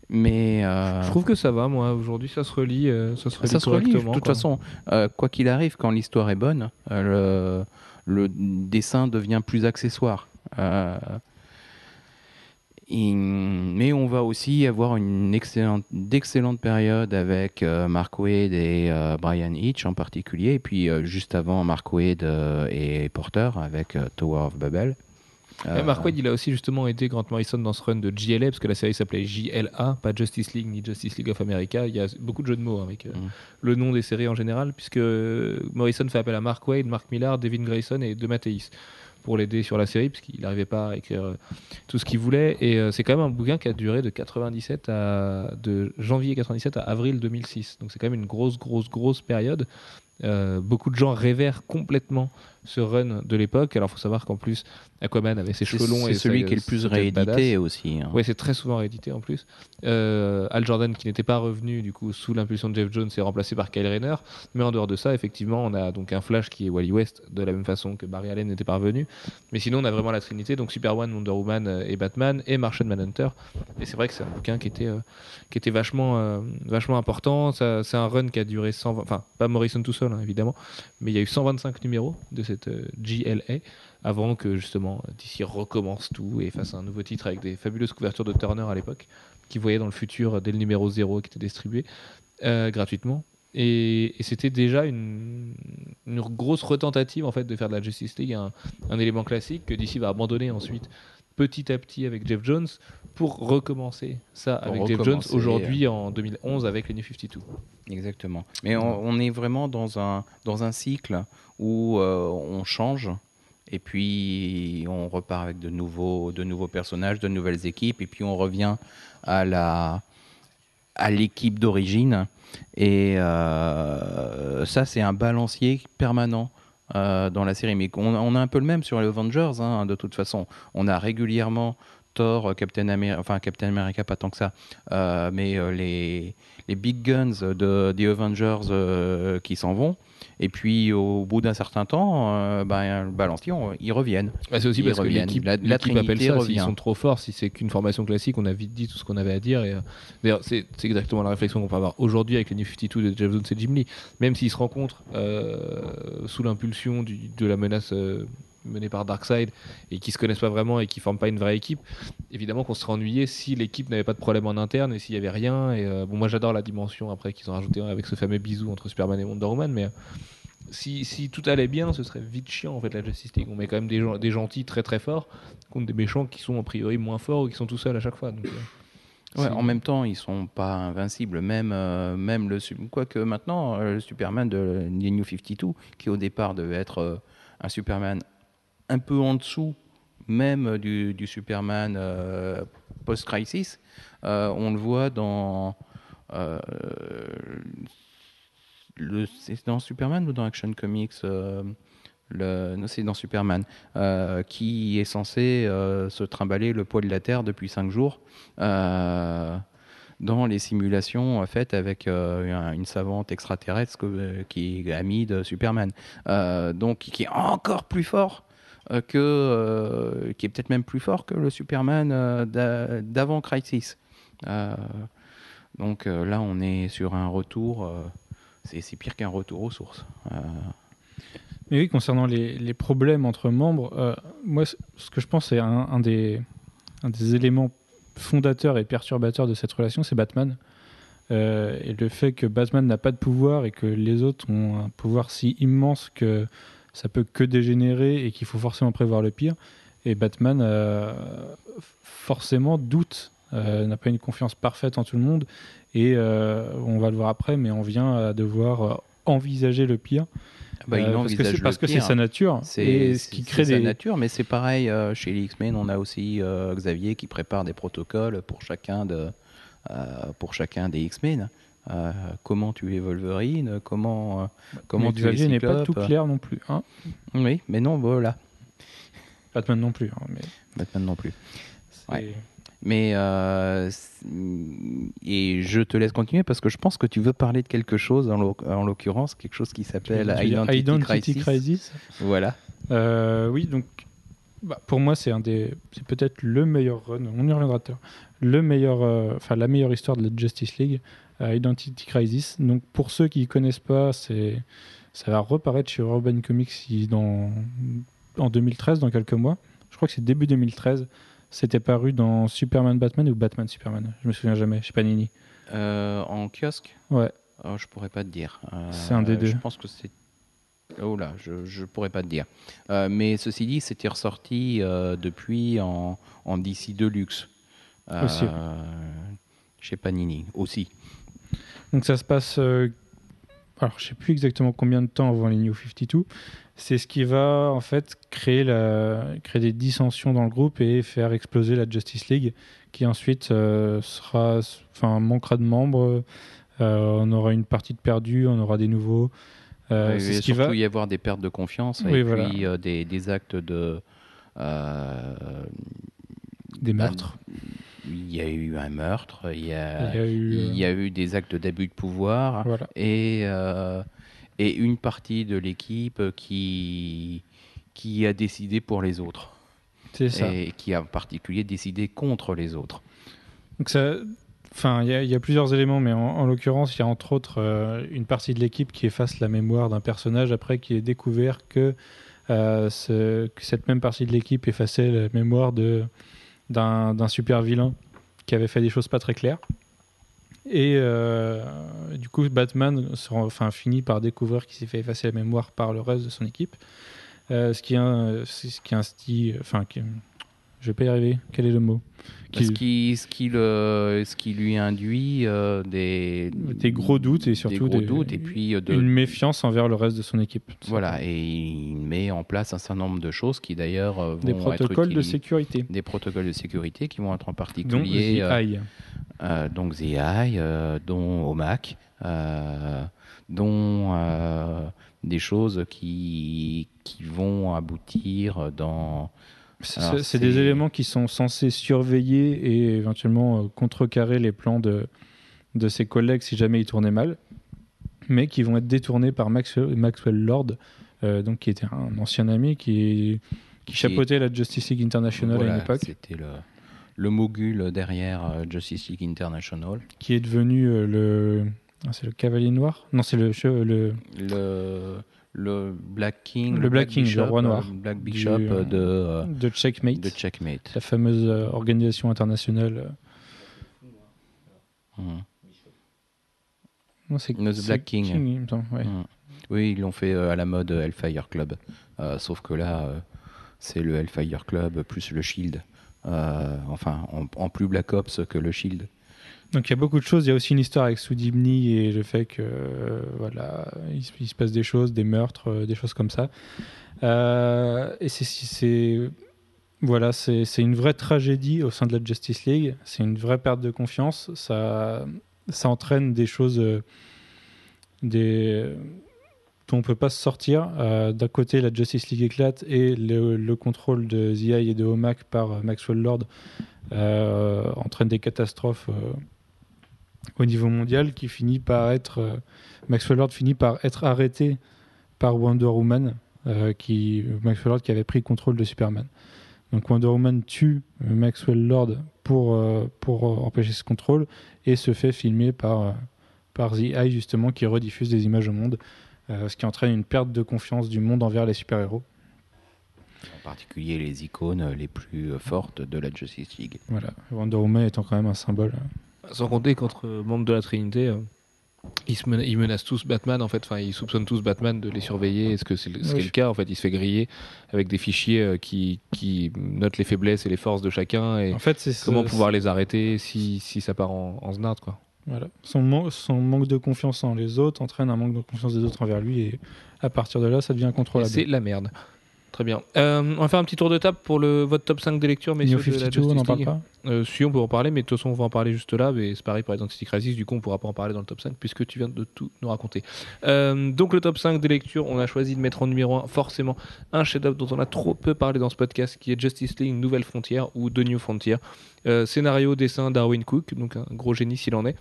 mais euh, Je trouve que ça va, moi. Aujourd'hui, ça se relit, euh, ça se relit ça se relit. De toute quoi. façon, euh, quoi qu'il arrive, quand l'histoire est bonne, euh, le, le dessin devient plus accessoire. Euh, mais on va aussi avoir une excellente, d'excellentes périodes avec euh, Mark Waid et euh, Brian Hitch en particulier, et puis juste avant Mark Waid euh, et Porter avec Tower of Babel. Euh, Mark Waid, il a aussi justement aidé Grant Morrison dans ce run de JLA, parce que la série s'appelait JLA, pas Justice League ni Justice League of America. Il y a beaucoup de jeux de mots hein, avec euh, Mm. le nom des séries en général, puisque Morrison fait appel à Mark Waid, Mark Millar, Devin Grayson et De Matteis pour l'aider sur la série, puisqu'il n'arrivait pas à écrire euh, tout ce qu'il voulait. Et euh, c'est quand même un bouquin qui a duré de 97 à de janvier 97 à avril 2006. Donc c'est quand même une grosse, grosse, grosse période. Euh, beaucoup de gens révèrent complètement ce run de l'époque. Alors, il faut savoir qu'en plus, Aquaman avait ses cheveux longs. c'est et celui ça, qui est le plus réédité aussi. hein. Ouais, c'est très souvent réédité en plus. Euh, Al Jordan, qui n'était pas revenu du coup sous l'impulsion de Jeff Jones, est remplacé par Kyle Rayner. Mais en dehors de ça, effectivement, on a donc un Flash qui est Wally West, de la même façon que Barry Allen n'était pas revenu. Mais sinon, on a vraiment la trinité, donc Superman, Wonder Woman euh, et Batman et Martian Manhunter. Et c'est vrai que c'est un bouquin qui était, euh, qui était vachement, euh, vachement important. C'est un run qui a duré 120, enfin pas Morrison tout seul hein, évidemment, mais il y a eu 125 numéros de cette euh, GLA avant que justement DC recommence tout et fasse un nouveau titre avec des fabuleuses couvertures de Turner à l'époque, qui voyait dans le futur dès le numéro 0 qui était distribué euh, gratuitement. Et, c'était déjà une, une grosse retentative en fait de faire de la Justice League un, un élément classique que DC va abandonner ensuite petit à petit avec Jeff Jones pour recommencer ça Pour avec Jeff Jones aujourd'hui en 2011 avec les New 52. Exactement. Mais on, on est vraiment dans un, dans un cycle où euh, on change et puis on repart avec de nouveaux, de nouveaux personnages, de nouvelles équipes et puis on revient à la à l'équipe d'origine et euh, ça c'est un balancier permanent euh, dans la série. Mais on, a un peu le même sur les Avengers hein, de toute façon on a régulièrement Thor, Captain America, enfin Captain America pas tant que ça, euh, mais euh, les, les big guns de The Avengers euh, qui s'en vont. Et puis au bout d'un certain temps, euh, ben, le balancier, on- ils reviennent. Bah, c'est aussi Ils parce que reviennent. l'équipe La- appelle ça, s'ils sont trop forts, si c'est qu'une formation classique, on a vite dit tout ce qu'on avait à dire. Et, euh, D'ailleurs, c'est c'est exactement la réflexion qu'on peut avoir aujourd'hui avec les New 52 de Jeff Jones et Jim Lee. Même s'ils se rencontrent euh, sous l'impulsion du- de la menace euh, menée par Darkseid et qui se connaissent pas vraiment et qui forment pas une vraie équipe, évidemment qu'on serait ennuyé si l'équipe n'avait pas de problème en interne et s'il y avait rien. Et euh, bon, moi j'adore la dimension après qu'ils ont rajouté avec ce fameux bisou entre Superman et Wonder Woman, mais si, si, tout allait bien, ce serait vite chiant en fait la Justice League. On met quand même des, gens, des gentils très très forts contre des méchants qui sont a priori moins forts ou qui sont tout seuls à chaque fois. Donc, Ouais, en même temps, ils sont pas invincibles. Même, euh, même le quoique maintenant, euh, le Superman de New 52, qui au départ devait être euh, un Superman un peu en dessous, même du, Superman post-crisis, on le voit dans le, c'est dans Superman ou dans Action Comics c'est dans Superman, euh, qui est censé euh, se trimballer le poids de la Terre depuis 5 jours euh, dans les simulations faites avec une savante extraterrestre qui est amie de Superman. donc, qui est encore plus fort que. qui est peut-être même plus fort que le Superman d'avant Crisis. donc là, on est sur un retour. c'est pire qu'un retour aux sources. Mais oui, concernant les, problèmes entre membres, euh, moi, ce que je pense, c'est un, des, éléments fondateurs et perturbateurs de cette relation, c'est Batman. Euh, et le fait que Batman n'a pas de pouvoir et que les autres ont un pouvoir si immense que ça peut que dégénérer et qu'il faut forcément prévoir le pire. Et Batman, euh, forcément, doute, n'a pas une confiance parfaite en tout le monde. Et on va le voir après, mais on vient à devoir envisager le pire. Bah, il euh, parce que c'est sa nature. C'est ce qui crée des... sa nature, mais c'est pareil euh, chez les X-Men. On a aussi euh, Xavier qui prépare des protocoles pour chacun de pour chacun des X-Men. Comment tuer Wolverine, comment comment mais Xavier n'est pas tout clair non plus. Hein oui, mais non, voilà. Batman non plus. Hein, mais... Batman non plus. Ouais. Mais euh, et je te laisse continuer parce que je pense que tu veux parler de quelque chose en l'occurrence quelque chose qui s'appelle Identity, Crisis. Voilà. Euh, oui, donc bah, pour moi c'est un des c'est peut-être le meilleur run. On y reviendra tout Le meilleur, euh, enfin la meilleure histoire de la Justice League, Identity Crisis. Donc pour ceux qui connaissent pas, c'est ça va reparaître chez Urban Comics dans en 2013 dans quelques mois. Je crois que c'est début 2013. C'était paru dans Superman Batman ou Batman Superman Je me souviens jamais, je sais pas Nini. Euh, en kiosque? Ouais. Oh, je pourrais pas te dire. Euh, c'est un des deux. Je pense que c'est. Oh là, je, je pourrais pas te dire. Euh, mais ceci dit, c'était ressorti depuis en, en DC Deluxe. aussi. Chez Panini, aussi. Donc ça se passe. alors, je sais plus exactement combien de temps avant les New 52 c'est ce qui va en fait créer, la, créer des dissensions dans le groupe et faire exploser la Justice League, qui ensuite euh, sera, enfin, manquera de membres. Euh, on aura une partie de perdue, on aura des nouveaux. Euh, c'est ce qui va y avoir des pertes de confiance et puis des, des, actes de des meurtres. Il y a eu un meurtre, il y a, il y a, eu, des actes d'abus de pouvoir et et une partie de l'équipe qui, qui a décidé pour les autres. C'est ça. Et qui a en particulier décidé contre les autres. Donc ça, Enfin, il y, a plusieurs éléments, mais en, l'occurrence, il y a entre autres euh, une partie de l'équipe qui efface la mémoire d'un personnage après qui est découvert que, euh, ce, que cette même partie de l'équipe effaçait la mémoire d'un super vilain qui avait fait des choses pas très claires. Et euh, du coup, Batman enfin, finit par découvrir qu'il s'est fait effacer la mémoire par le reste de son équipe. Euh, ce qui est ce qui enfin, je vais pas y arriver. Quel est le mot qui... Ce, qui, ce, qui le, ce qui lui induit euh, des, des gros doutes et surtout des gros doutes et puis de... une méfiance envers le reste de son équipe. Voilà, et il met en place un certain nombre de choses qui d'ailleurs vont des protocoles de sécurité. Des protocoles de sécurité qui vont être en particulier. Donc, euh, donc ZI, euh, dont OMAC, euh, dont des choses qui, qui vont aboutir dans... C'est des éléments qui sont censés surveiller et éventuellement contrecarrer les plans de, de ses collègues si jamais ils tournaient mal, mais qui vont être détournés par Maxwell, Maxwell Lord, donc qui était un ancien ami qui, qui chapeautait la Justice League International à une époque. C'était le, le mogul derrière euh, Justice League International. Qui est devenu euh, le. Ah, c'est le Cavalier Noir? Non, c'est le, le. Le. Le Black King, Le Black King, le roi noir. euh, Black Bishop Du, euh, de, euh, de Checkmate, de Checkmate. la fameuse euh, organisation internationale. Non, c'est c'est Black King. il me semble, ouais. Mhm. Oui, ils l'ont fait euh, à la mode Hellfire Club. Sauf que là, c'est le Hellfire Club plus le Shield. Enfin, en, en plus Black Ops que le Shield. Donc il y a beaucoup de choses. Il y a aussi une histoire avec Soudimni et le fait que euh, voilà, il, se- passe des choses, des meurtres, euh, des choses comme ça. Euh, et c'est voilà, c'est une vraie tragédie au sein de la Justice League. C'est une vraie perte de confiance. Ça ça entraîne des choses des dont on peut pas se sortir. D'un côté, la Justice League éclate et le, le contrôle de ZI et de OMAC par Maxwell Lord entraîne des catastrophes au niveau mondial qui finit par être euh, Maxwell Lord finit par être arrêté par Wonder Woman euh, qui Maxwell Lord qui avait pris le contrôle de Superman. Donc Wonder Woman tue euh, Maxwell Lord pour euh, pour empêcher ce contrôle et se fait filmer par par The Eye justement qui rediffuse des images au monde, ce qui entraîne une perte de confiance du monde envers les super-héros. En particulier les icônes les plus fortes de la Justice League. Voilà, Wonder Woman étant quand même un symbole. Sans compter qu'entre membres de la Trinité, euh, ils, se mena- ils menacent tous Batman, en fait. Enfin, ils soupçonnent tous Batman de les surveiller. Est-ce que c'est le, ce qui est le cas En fait, il se fait griller avec des fichiers euh, qui, qui notent les faiblesses et les forces de chacun et En fait, c'est comment pouvoir les arrêter si, si ça part en, en znard, quoi. Voilà. Son, man- son manque de confiance en les autres entraîne un manque de confiance des autres envers lui et à partir de là, ça devient incontrôlable. C'est la merde. Très bien. Euh, on va faire un petit tour de table pour le, votre top 5 des lectures, messieurs. de la 52, on n'en parle pas Euh, si, on peut en parler, mais de toute façon, on va en parler juste là. Mais c'est pareil pour Identity Crisis, du coup, on pourra pas en parler dans le top 5 puisque tu viens de tout nous raconter. Euh, donc, le top 5 des lectures, on a choisi de mettre en numéro 1 forcément un chef-d'œuvre dont on a trop peu parlé dans ce podcast qui est Justice League Nouvelle Frontière ou The New Frontier. Scénario, dessin Darwin Cook, donc un gros génie s'il en est.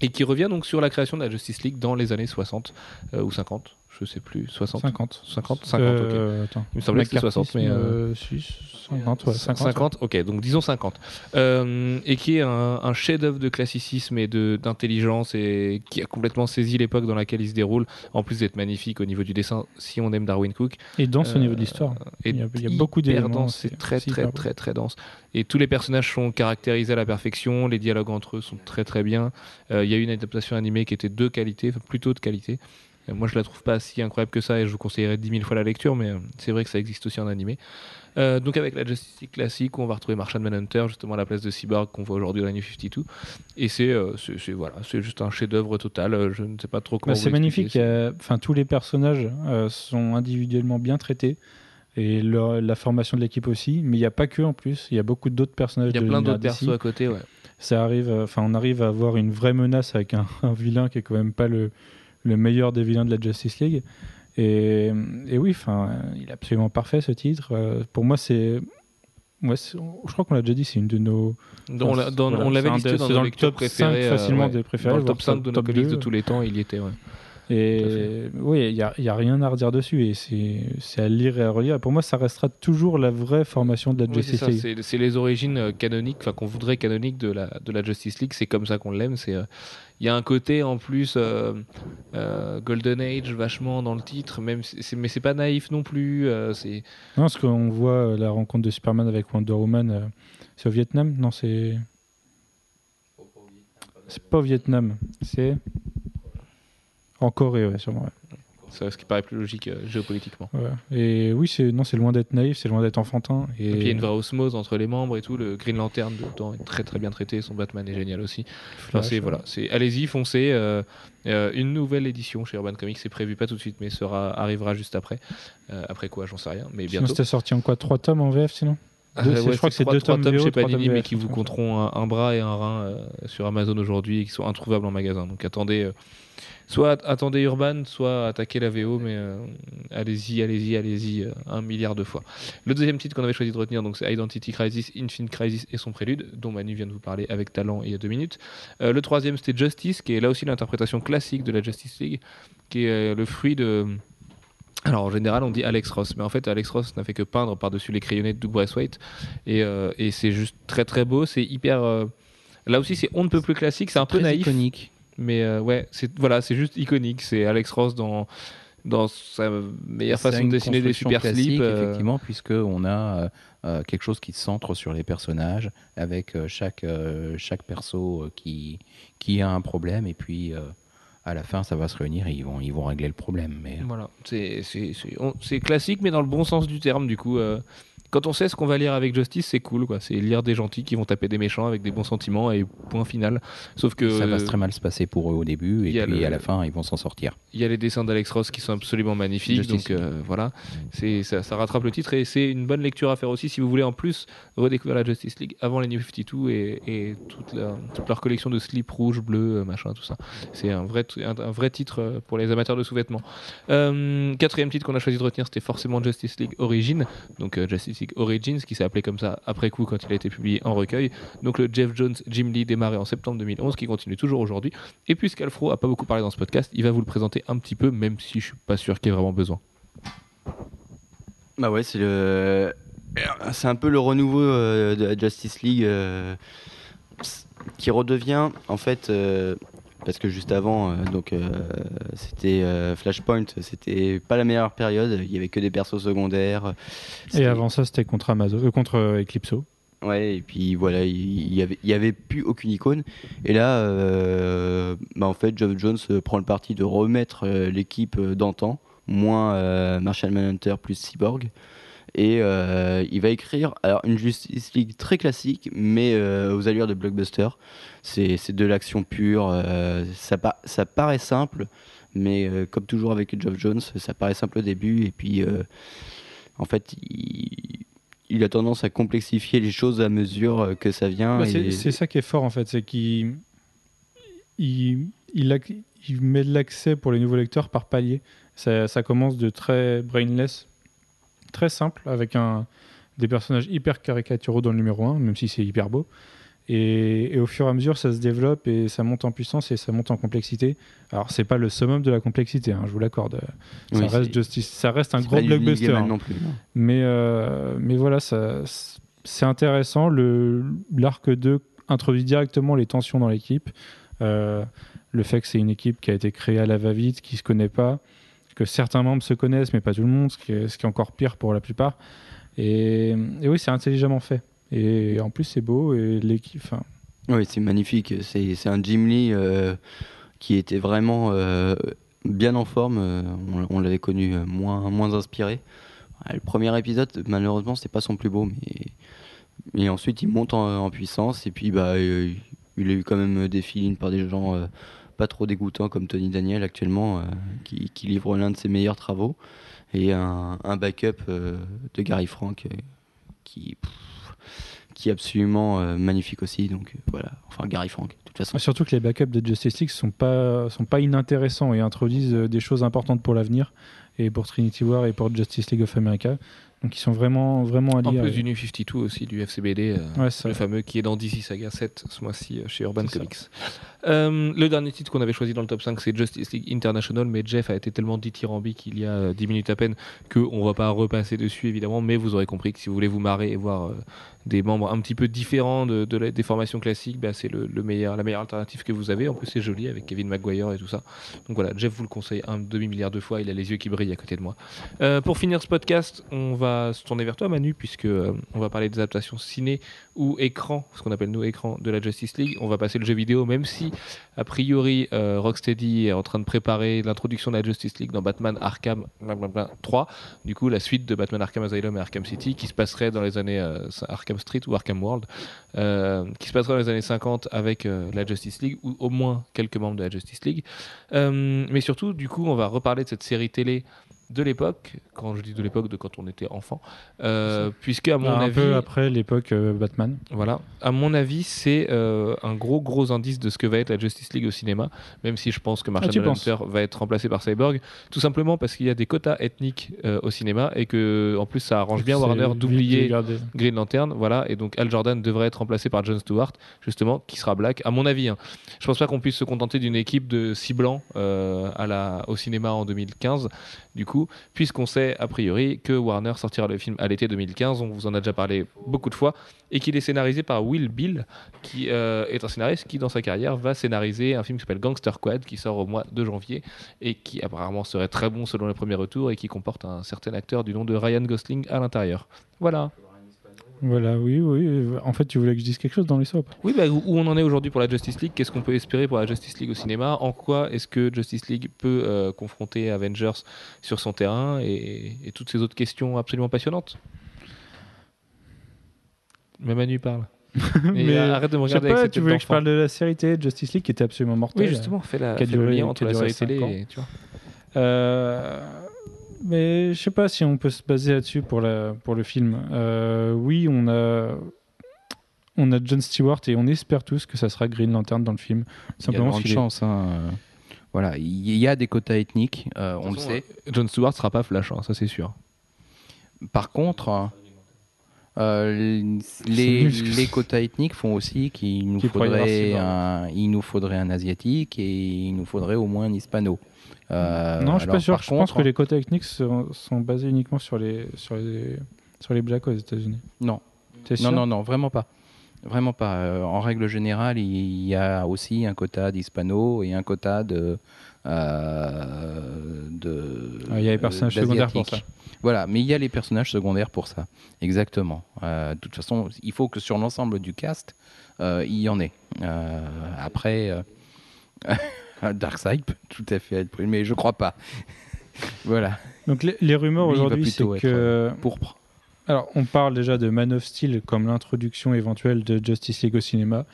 Et qui revient donc sur la création de la Justice League dans les années 60 euh, ou 50, je sais plus, 60 50. 50 50, ok. Euh, attends. Il me semblait que c'était 60, mais, euh, euh, si, 50, ouais, 50. 50, ok, donc disons 50. Euh, et qui est un, un chef-d'œuvre de classicisme et d'intelligence et qui a complètement saisi l'époque dans laquelle il se déroule, en plus d'être magnifique au niveau du dessin, si on aime Darwin Cook. Et dans ce Euh, niveau de l'histoire. Et Il y a- il y a beaucoup d'éléments, dense, c'est- très, très, hyper très, très dense. Et tous les personnages sont caractérisés à la perfection, les dialogues entre eux sont très, très bien. Euh, Il y a eu une adaptation animée qui était de qualité, plutôt de qualité. Moi, je la trouve pas si incroyable que ça et je vous conseillerais 10 000 fois la lecture, mais euh, c'est vrai que ça existe aussi en animé. Euh, donc, avec la Justice League classique, où on va retrouver Martian Manhunter, justement à la place de Cyborg qu'on voit aujourd'hui dans la New 52. Et c'est euh, voilà, c'est juste un chef-d'œuvre total. Euh, Je ne sais pas trop comment. Bah, c'est magnifique. Enfin, tous les personnages euh, sont individuellement bien traités. Et leur- la formation de l'équipe aussi, mais il n'y a pas que en plus, il y a beaucoup d'autres personnages. Il y a de plein d'autres persos à côté, ouais. ça arrive, enfin, on arrive à avoir une vraie menace avec un, [laughs] un vilain qui est quand même pas le, le meilleur des vilains de la Justice League. Et, et oui, enfin, il est absolument parfait ce titre. Euh, pour moi, c'est, ouais, je crois qu'on l'a déjà dit, c'est une de nos. On l'a- dans- Voilà, on l'avait listé de- dans nos dans le top 5 préférées, euh, facilement ouais. des préférés, Dans le top voire 5 de nos top comics de 2. tous les temps, il y était. Ouais. Et oui, il n'y a, y a rien à redire dessus. Et c'est à lire et à relire. Et pour moi, ça restera toujours la vraie formation de la Oui, Justice League. c'est les origines euh, canoniques, enfin qu'on voudrait canoniques de la, de la Justice League, c'est comme ça qu'on l'aime. c'est, euh, Il y a un côté en plus euh, euh, Golden Age vachement dans le titre, même mais c'est pas naïf non plus. euh, c'est Non, parce qu'on voit la rencontre de Superman avec Wonder Woman. c'est au Vietnam? Non, c'est. C'est pas au Vietnam. C'est. En Corée, ouais, sûrement. ouais. c'est ce qui paraît plus logique euh, géopolitiquement. Ouais. Et oui, c'est non, c'est loin d'être naïf, c'est loin d'être enfantin. Et, Et puis il y a une vraie osmose entre les membres et tout. Le Green Lantern dedans est très très bien traité. Son Batman est génial aussi. Enfin, Flash, c'est voilà, c'est allez-y, foncez. euh, euh, une nouvelle édition chez Urban Comics, c'est prévu pas tout de suite, mais sera arrivera juste après. Après quoi, j'en sais rien, mais bientôt. c'était sorti en quoi? Trois tomes en VF sinon? Ah, je crois que c'est deux tomes VO, chez Panini, tomes mais qui vous compteront un, un bras et un rein euh, sur Amazon aujourd'hui et qui sont introuvables en magasin. Donc attendez, euh, soit at- attendez Urban, soit attaquez la VO, mais euh, allez-y, allez-y, allez-y, euh, un milliard de fois. Le deuxième titre qu'on avait choisi de retenir, donc c'est Identity Crisis, Infinite Crisis et son prélude, dont Manu vient de vous parler avec talent il y a deux minutes. Euh, le troisième, c'était Justice, qui est là aussi l'interprétation classique de la Justice League, qui est le fruit de alors en général on dit Alex Ross, mais en fait Alex Ross n'a fait que peindre par-dessus les crayonnés de Doug Braithwaite et, et c'est juste très très beau, c'est hyper... Là aussi c'est on ne peut plus classique, c'est un peu naïf, iconique. Mais euh, ouais, c'est voilà, c'est juste iconique, c'est Alex Ross dans... dans sa meilleure façon de dessiner des super slips. euh, effectivement, puisque on a euh, euh, quelque chose qui se centre sur les personnages, avec euh, chaque, chaque perso qui, qui a un problème, et puis à la fin, ça va se réunir et ils vont, ils vont régler le problème. Mais Voilà, c'est classique, mais dans le bon sens du terme, du coup. euh, quand on sait ce qu'on va lire avec Justice, c'est cool, quoi. C'est lire des gentils qui vont taper des méchants avec des bons sentiments et point final. Sauf que ça va très mal se passer pour eux au début, et puis le- à la fin, ils vont s'en sortir. il y a les dessins d'Alex Ross qui sont absolument magnifiques, Justice donc euh, voilà, c'est ça, ça rattrape le titre et c'est une bonne lecture à faire aussi si vous voulez en plus redécouvrir la Justice League avant les New 52 et, et toute, la- toute leur collection de slips rouges, bleus, euh, machin, tout ça. C'est un vrai, t- un, un vrai titre euh, pour les amateurs de sous-vêtements. Euh, quatrième titre qu'on a choisi de retenir, c'était forcément Justice League Origin, donc euh, Justice Origins, qui s'est appelé comme ça après coup quand il a été publié en recueil. Donc le Jeff Jones Jim Lee démarré en septembre 2011, qui continue toujours aujourd'hui. Et puisqu'Alfro a pas beaucoup parlé dans ce podcast, il va vous le présenter un petit peu, même si je suis pas sûr qu'il y ait vraiment besoin. Bah ouais, c'est le. C'est un peu le renouveau euh, de la Justice League euh, qui redevient en fait euh, parce que juste avant euh, donc euh, c'était euh, Flashpoint, c'était pas la meilleure période, il y avait que des persos secondaires. Et avant ça, c'était contre Amazon, contre Eclipso. Ouais, et puis voilà, il y avait, il y avait plus aucune icône. Et là, bah en fait, Geoff Jones prend le parti de remettre l'équipe d'antan, moins Marshall Manhunter plus Cyborg. Et euh, il va écrire alors, une Justice League très classique, mais euh, aux allures de blockbuster. C'est c'est de l'action pure. euh, ça, pa- ça paraît simple, mais comme toujours avec Geoff Jones, ça paraît simple au début. Et puis, en fait, il, il a tendance à complexifier les choses à mesure que ça vient. Bah, et- c'est ça qui est fort en fait, c'est qu'il il, il met de l'accès pour les nouveaux lecteurs par palier. Ça, ça commence de très brainless, très simple, avec un, des personnages hyper caricaturaux dans le numéro 1, même si c'est hyper beau. Et, et au fur et à mesure, ça se développe et ça monte en puissance et ça monte en complexité. Alors, c'est pas le summum de la complexité, hein, je vous l'accorde. Ça, reste c'est- Justice, ça reste un gros blockbuster. Hein. non plus. non. Mais, euh, mais voilà, c'est intéressant. L'arc 2 introduit directement les tensions dans l'équipe. Euh, le fait que c'est une équipe qui a été créée à la va-vite, qui se connaît pas, que certains membres se connaissent, mais pas tout le monde, ce qui est, encore pire pour la plupart. Et, oui, c'est intelligemment fait. Et en plus, c'est beau. Et l'équipe. Oui, c'est magnifique. C'est un Jim Lee euh, qui était vraiment euh, bien en forme. Euh, on l'avait connu moins, moins inspiré. Le premier épisode, malheureusement, c'était pas son plus beau, mais ensuite il monte en, puissance et puis bah il a eu quand même des feelings par des gens pas trop dégoûtants comme Tony Daniel actuellement, euh, qui, livre l'un de ses meilleurs travaux et un, backup euh, de Gary Frank euh, qui qui est absolument magnifique aussi. Donc voilà, enfin Gary Frank, de toute façon. Surtout que les backups de Justice League sont pas, sont pas inintéressants et introduisent des choses importantes pour l'avenir et pour Trinity War et pour Justice League of America. Donc ils sont vraiment, vraiment à En plus du New 52 aussi, du FCBD, euh, Ouais, le fameux qui est dans DC Saga 7 ce mois-ci euh, chez Urban. Comics. Euh, le dernier titre qu'on avait choisi dans le top 5, c'est Justice League International, mais Jeff a été tellement dithyrambique il y a euh, 10 minutes à peine qu'on va pas repasser dessus évidemment, mais vous aurez compris que si vous voulez vous marrer et voir des membres un petit peu différents de, de des formations classiques, bah, c'est le, le meilleur, la meilleure alternative que vous avez. En plus, c'est joli avec Kevin Maguire et tout ça. Donc voilà, Jeff vous le conseille un demi-milliard de fois, il a les yeux qui brillent à côté de moi. Euh, pour finir ce podcast, on va se tourner vers toi Manu, puisque euh, on va parler des adaptations ciné ou écran, ce qu'on appelle nous écran de la Justice League. On va passer le jeu vidéo, même si a priori euh, Rocksteady est en train de préparer l'introduction de la Justice League dans Batman Arkham blablabla 3, du coup la suite de Batman Arkham Asylum et Arkham City, qui se passerait dans les années euh, Arkham Street ou Arkham World, euh, qui se passerait dans les années 50 avec la Justice League ou au moins quelques membres de la Justice League. Mais surtout, du coup, on va reparler de cette série télé de l'époque, quand je dis de l'époque, de quand on était enfant, euh, puisque à mon un avis, peu après l'époque euh, Batman. voilà, à mon avis, c'est euh, un gros gros indice de ce que va être la Justice League au cinéma, même si je pense que Marshall Ah, tu penses Hunter va être remplacé par Cyborg, tout simplement parce qu'il y a des quotas ethniques au cinéma et que en plus ça arrange bien Warner d'oublier. Green Lantern, voilà, et donc Al Jordan devrait être remplacé par John Stewart, justement, qui sera black, à mon avis. hein. Je pense pas qu'on puisse se contenter d'une équipe de six blancs à la, au cinéma en 2015. Du coup, puisqu'on sait a priori que Warner sortira le film à l'été 2015, on vous en a déjà parlé beaucoup de fois, et qu'il est scénarisé par Will Bill, qui euh, est un scénariste qui, dans sa carrière, va scénariser un film qui s'appelle Gangster Quad, qui sort au mois de janvier, et qui apparemment serait très bon selon les premiers retours, et qui comporte un certain acteur du nom de Ryan Gosling à l'intérieur. Voilà. Voilà, oui, oui. En fait, tu voulais que je dise quelque chose dans les soaps Oui, bah, où on en est aujourd'hui pour la Justice League? Qu'est-ce qu'on peut espérer pour la Justice League au cinéma? En quoi est-ce que Justice League peut euh, confronter Avengers sur son terrain et, et toutes ces autres questions absolument passionnantes? Mais Manu parle. [laughs] Mais, Mais, arrête de me Je sais regarder avec pas, cette tu voulais que je parle de la série télé de Justice League qui était absolument mortelle. Oui, justement, fais, la, fais le lien entre la série télé et tu vois. Euh, mais je sais pas si on peut se baser là-dessus pour, la, pour le film. Euh, oui, on a, on a John Stewart et on espère tous que ça sera Green Lantern dans le film. Il y a Simplement est- chances. hein, euh, Voilà, il y a des quotas ethniques, euh, on le sait. John Stewart sera pas Flash, hein, ça c'est sûr. Par contre, euh, les, quotas ethniques font aussi qu'il nous, faudrait un, il nous faudrait un asiatique et il nous faudrait au moins un hispano. Euh, non, je suis pas sûr. Je pense que les quotas techniques sont, sont basés uniquement sur les, sur les, sur les blacks aux États-Unis. Non, non, non, non, vraiment pas. Vraiment pas. Euh, en règle générale, il y a aussi un quota d'hispano et un quota de. euh, de Ah, il y a les personnages secondaires pour d'asiatiques. Voilà, mais il y a les personnages secondaires pour ça. Exactement. Euh, de toute façon, il faut que sur l'ensemble du cast, il y en ait. Après, [laughs] Darkseid peut tout à fait être pris, mais je crois pas. [laughs] voilà. Donc les, les rumeurs aujourd'hui, c'est être, que Pourpre. Alors, on parle déjà de Man of Steel comme l'introduction éventuelle de Justice League au cinéma.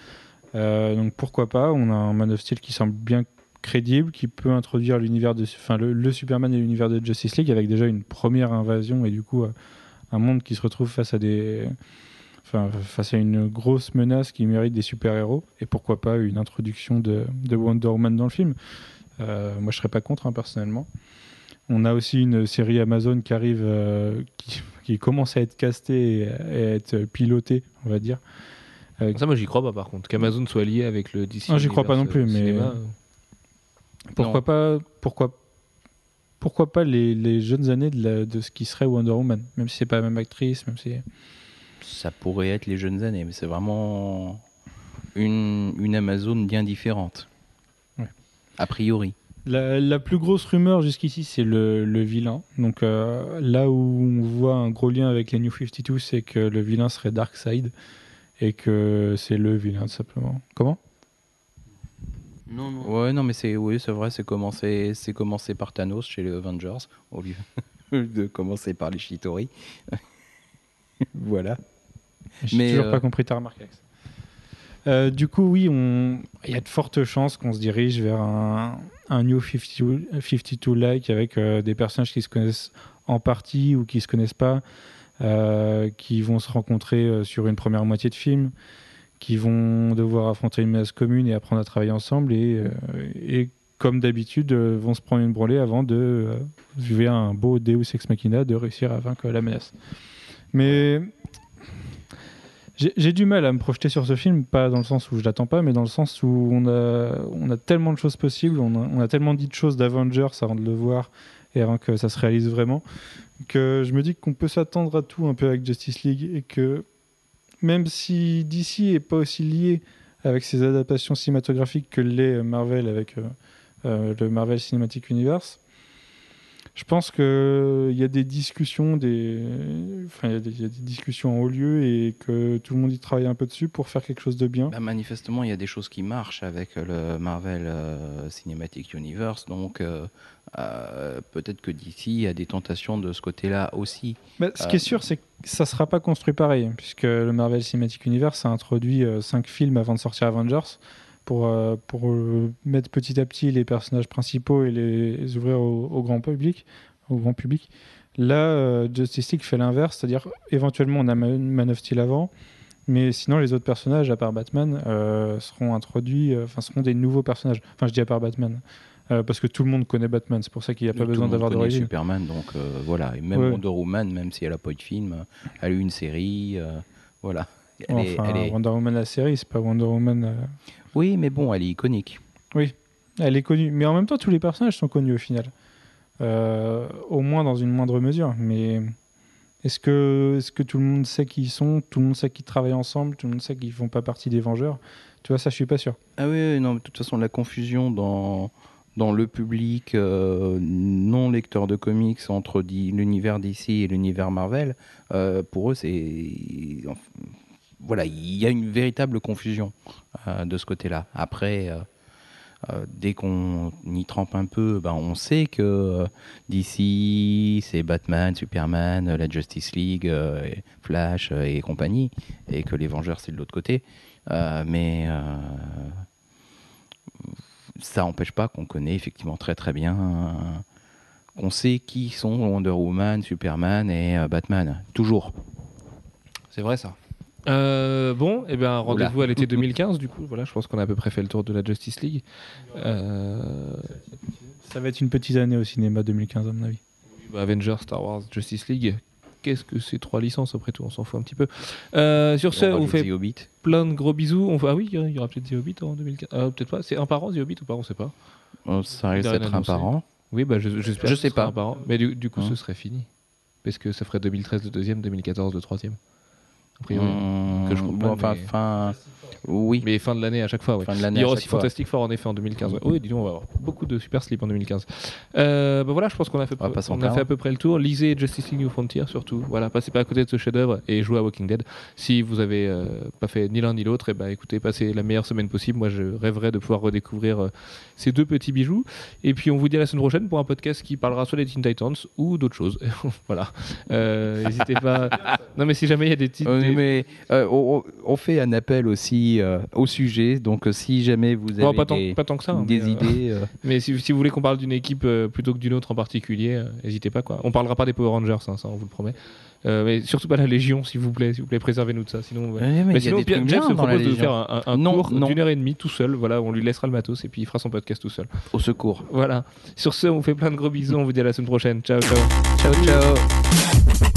Euh, donc pourquoi pas? On a un Man of Steel qui semble bien crédible, qui peut introduire l'univers de, enfin le, le Superman et l'univers de Justice League avec déjà une première invasion et du coup euh, un monde qui se retrouve face à des, enfin face à une grosse menace qui mérite des super héros. Et pourquoi pas une introduction de, de Wonder Woman dans le film Euh, Moi, je serais pas contre hein, personnellement. On a aussi une série Amazon qui arrive, euh, qui, qui commence à être castée et à être pilotée, on va dire. Euh, Ça, moi j'y crois pas par contre. Qu'Amazon soit lié avec le DC. Ah, j'y crois pas non plus, mais- cinéma, pourquoi pas, pourquoi, pourquoi pas les, les jeunes années de, la- de ce qui serait Wonder Woman, même si c'est pas la même actrice, même si. Ça pourrait être les jeunes années, mais c'est vraiment une, une Amazon bien différente. Ouais. A priori. La, la plus grosse rumeur jusqu'ici, c'est le, le vilain. Donc euh, là où on voit un gros lien avec les New 52, c'est que le vilain serait Darkseid et que c'est le vilain tout simplement. Comment? Non, non. Ouais, non, mais c'est oui, c'est vrai, c'est commencé, c'est commencé par Thanos chez les Avengers au lieu [laughs] de commencer par les Shitori. [laughs] voilà. J'ai toujours euh, pas compris ta remarque. Alex. Euh, du coup, oui, on... il y a de fortes chances qu'on se dirige vers un, un New 52 52-like avec euh, des personnages qui se connaissent en partie ou qui se connaissent pas, euh, qui vont se rencontrer euh, sur une première moitié de film, qui vont devoir affronter une menace commune et apprendre à travailler ensemble et, euh, et comme d'habitude, euh, vont se prendre une branlée avant de euh, via un beau Deus Ex Machina de réussir à vaincre la menace. Mais j'ai du mal à me projeter sur ce film, pas dans le sens où je l'attends pas, mais dans le sens où on a, on a tellement de choses possibles, on a, on a tellement dit de choses d'Avengers avant de le voir et avant que ça se réalise vraiment, que je me dis qu'on peut s'attendre à tout un peu avec Justice League et que même si DC est pas aussi lié avec ses adaptations cinématographiques que l'est Marvel avec euh, euh, le Marvel Cinematic Universe, je pense qu'il y a des discussions, des... Enfin, il y, a des- il y a des discussions en haut lieu et que tout le monde y travaille un peu dessus pour faire quelque chose de bien. Bah, manifestement, il y a des choses qui marchent avec le Marvel euh, Cinematic Universe, donc euh, euh, peut-être que DC a des tentations de ce côté-là aussi. Bah, ce qui est sûr, c'est que ça sera pas construit pareil, puisque le Marvel Cinematic Universe a introduit 5 films avant de sortir Avengers pour, euh, pour euh, mettre petit à petit les personnages principaux et les, les ouvrir au, au grand public. Au grand public. Là, euh, Justice League fait l'inverse, c'est-à-dire éventuellement on a Man of Steel avant, mais sinon les autres personnages, à part Batman, euh, seront introduits, euh, enfin seront des nouveaux personnages. Enfin, je dis à part Batman, euh, parce que tout le monde connaît Batman, c'est pour ça qu'il n'y a pas Tout besoin d'avoir d'origine. Superman, donc voilà. Et même Ouais. Wonder Woman, même si elle n'a pas eu de film, elle a eu une série, voilà. Elle est- Enfin, elle est- Wonder Woman la série, c'est pas Wonder Woman. Oui, mais bon, elle est iconique. Elle est connue, mais en même temps, tous les personnages sont connus au final. euh, au moins dans une moindre mesure. Mais est-ce que, est que tout le monde sait qui ils sont? Tout le monde sait qu'ils travaillent ensemble? Tout le monde sait qu'ils font pas partie des Vengeurs? Tu vois, ça, je suis pas sûr. Ah oui, oui, non, de toute façon, la confusion dans, dans le public euh, non lecteur de comics entre l'univers DC et l'univers Marvel, euh, pour eux, c'est. Voilà, il y a une véritable confusion euh, de ce côté-là. Après. euh, euh, dès qu'on y trempe un peu, ben, on sait que DC, c'est Batman, Superman, la Justice League, Flash et compagnie, et que les Vengeurs, c'est de l'autre côté. Mais ça n'empêche pas qu'on connaît effectivement très très bien, qu'on sait qui sont Wonder Woman, Superman et Batman. Toujours. C'est vrai ça. Euh, bon, et bien rendez-vous à l'été 2015 du coup. Voilà, je pense qu'on a à peu près fait le tour de la Justice League. Euh, Ça va être une petite année au cinéma 2015, à mon avis. bah, Avengers, Star Wars, Justice League. Qu'est-ce que c'est trois licences après tout On s'en fout un petit peu. Euh, sur ce, On on fait plein de gros bisous. On fait... Ah oui, il y aura peut-être The Hobbit en 2015. Euh, peut-être pas. C'est un par an The Hobbit ou pas? On sait pas. Oh, ça risque d'être un annoncé. par an. Oui, bah, je, j'espère Je que ce sais pas. un par an. Mais du, du coup, Hein. ce serait fini. Parce que ça ferait 2013 le deuxième, 2014 le troisième. A priori. Hum, que je comprenne, bon, enfin, mais- fin. Oui. Mais fin de l'année à chaque fois, oui. Fin de Il y aura aussi fois. Fantastic Four en effet en 2015. ouais. Oui, dis donc, on va avoir beaucoup de super slip en 2015. Euh, bah voilà, je pense qu'on a, fait, On a fait à peu près le tour. Lisez Justice League New Frontier surtout. Voilà, passez pas à côté de ce chef-d'œuvre et jouez à Walking Dead. Si vous avez euh, pas fait ni l'un ni l'autre, et bah écoutez, passez la meilleure semaine possible. Moi, je rêverais de pouvoir redécouvrir euh, ces deux petits bijoux. Et puis, on vous dit à la semaine prochaine pour un podcast qui parlera soit des Teen Titans ou d'autres choses. [laughs] voilà. N'hésitez pas. non, mais si jamais il y a des titres. Mais euh, on, on fait un appel aussi euh, au sujet. Donc, euh, si jamais vous avez Bon, pas, tant, des, pas tant que ça. des mais, idées, [laughs] euh, Mais si, si vous voulez qu'on parle d'une équipe plutôt que d'une autre en particulier, n'hésitez pas. Quoi. On parlera pas des Power Rangers, hein, ça on vous le promet. Mais surtout pas la Légion, s'il vous plaît. S'il vous plaît, préservez-nous de ça. Sinon, ouais. mais mais sinon, Pierre- se propose de faire un, un- un Non, cours d'une heure et demie tout seul. Voilà, on lui laissera le matos et puis il fera son podcast tout seul. Au secours. Voilà. Sur ce, on vous fait plein de gros bisous. On vous dit à la semaine prochaine. Ciao, ciao. Ciao, ciao.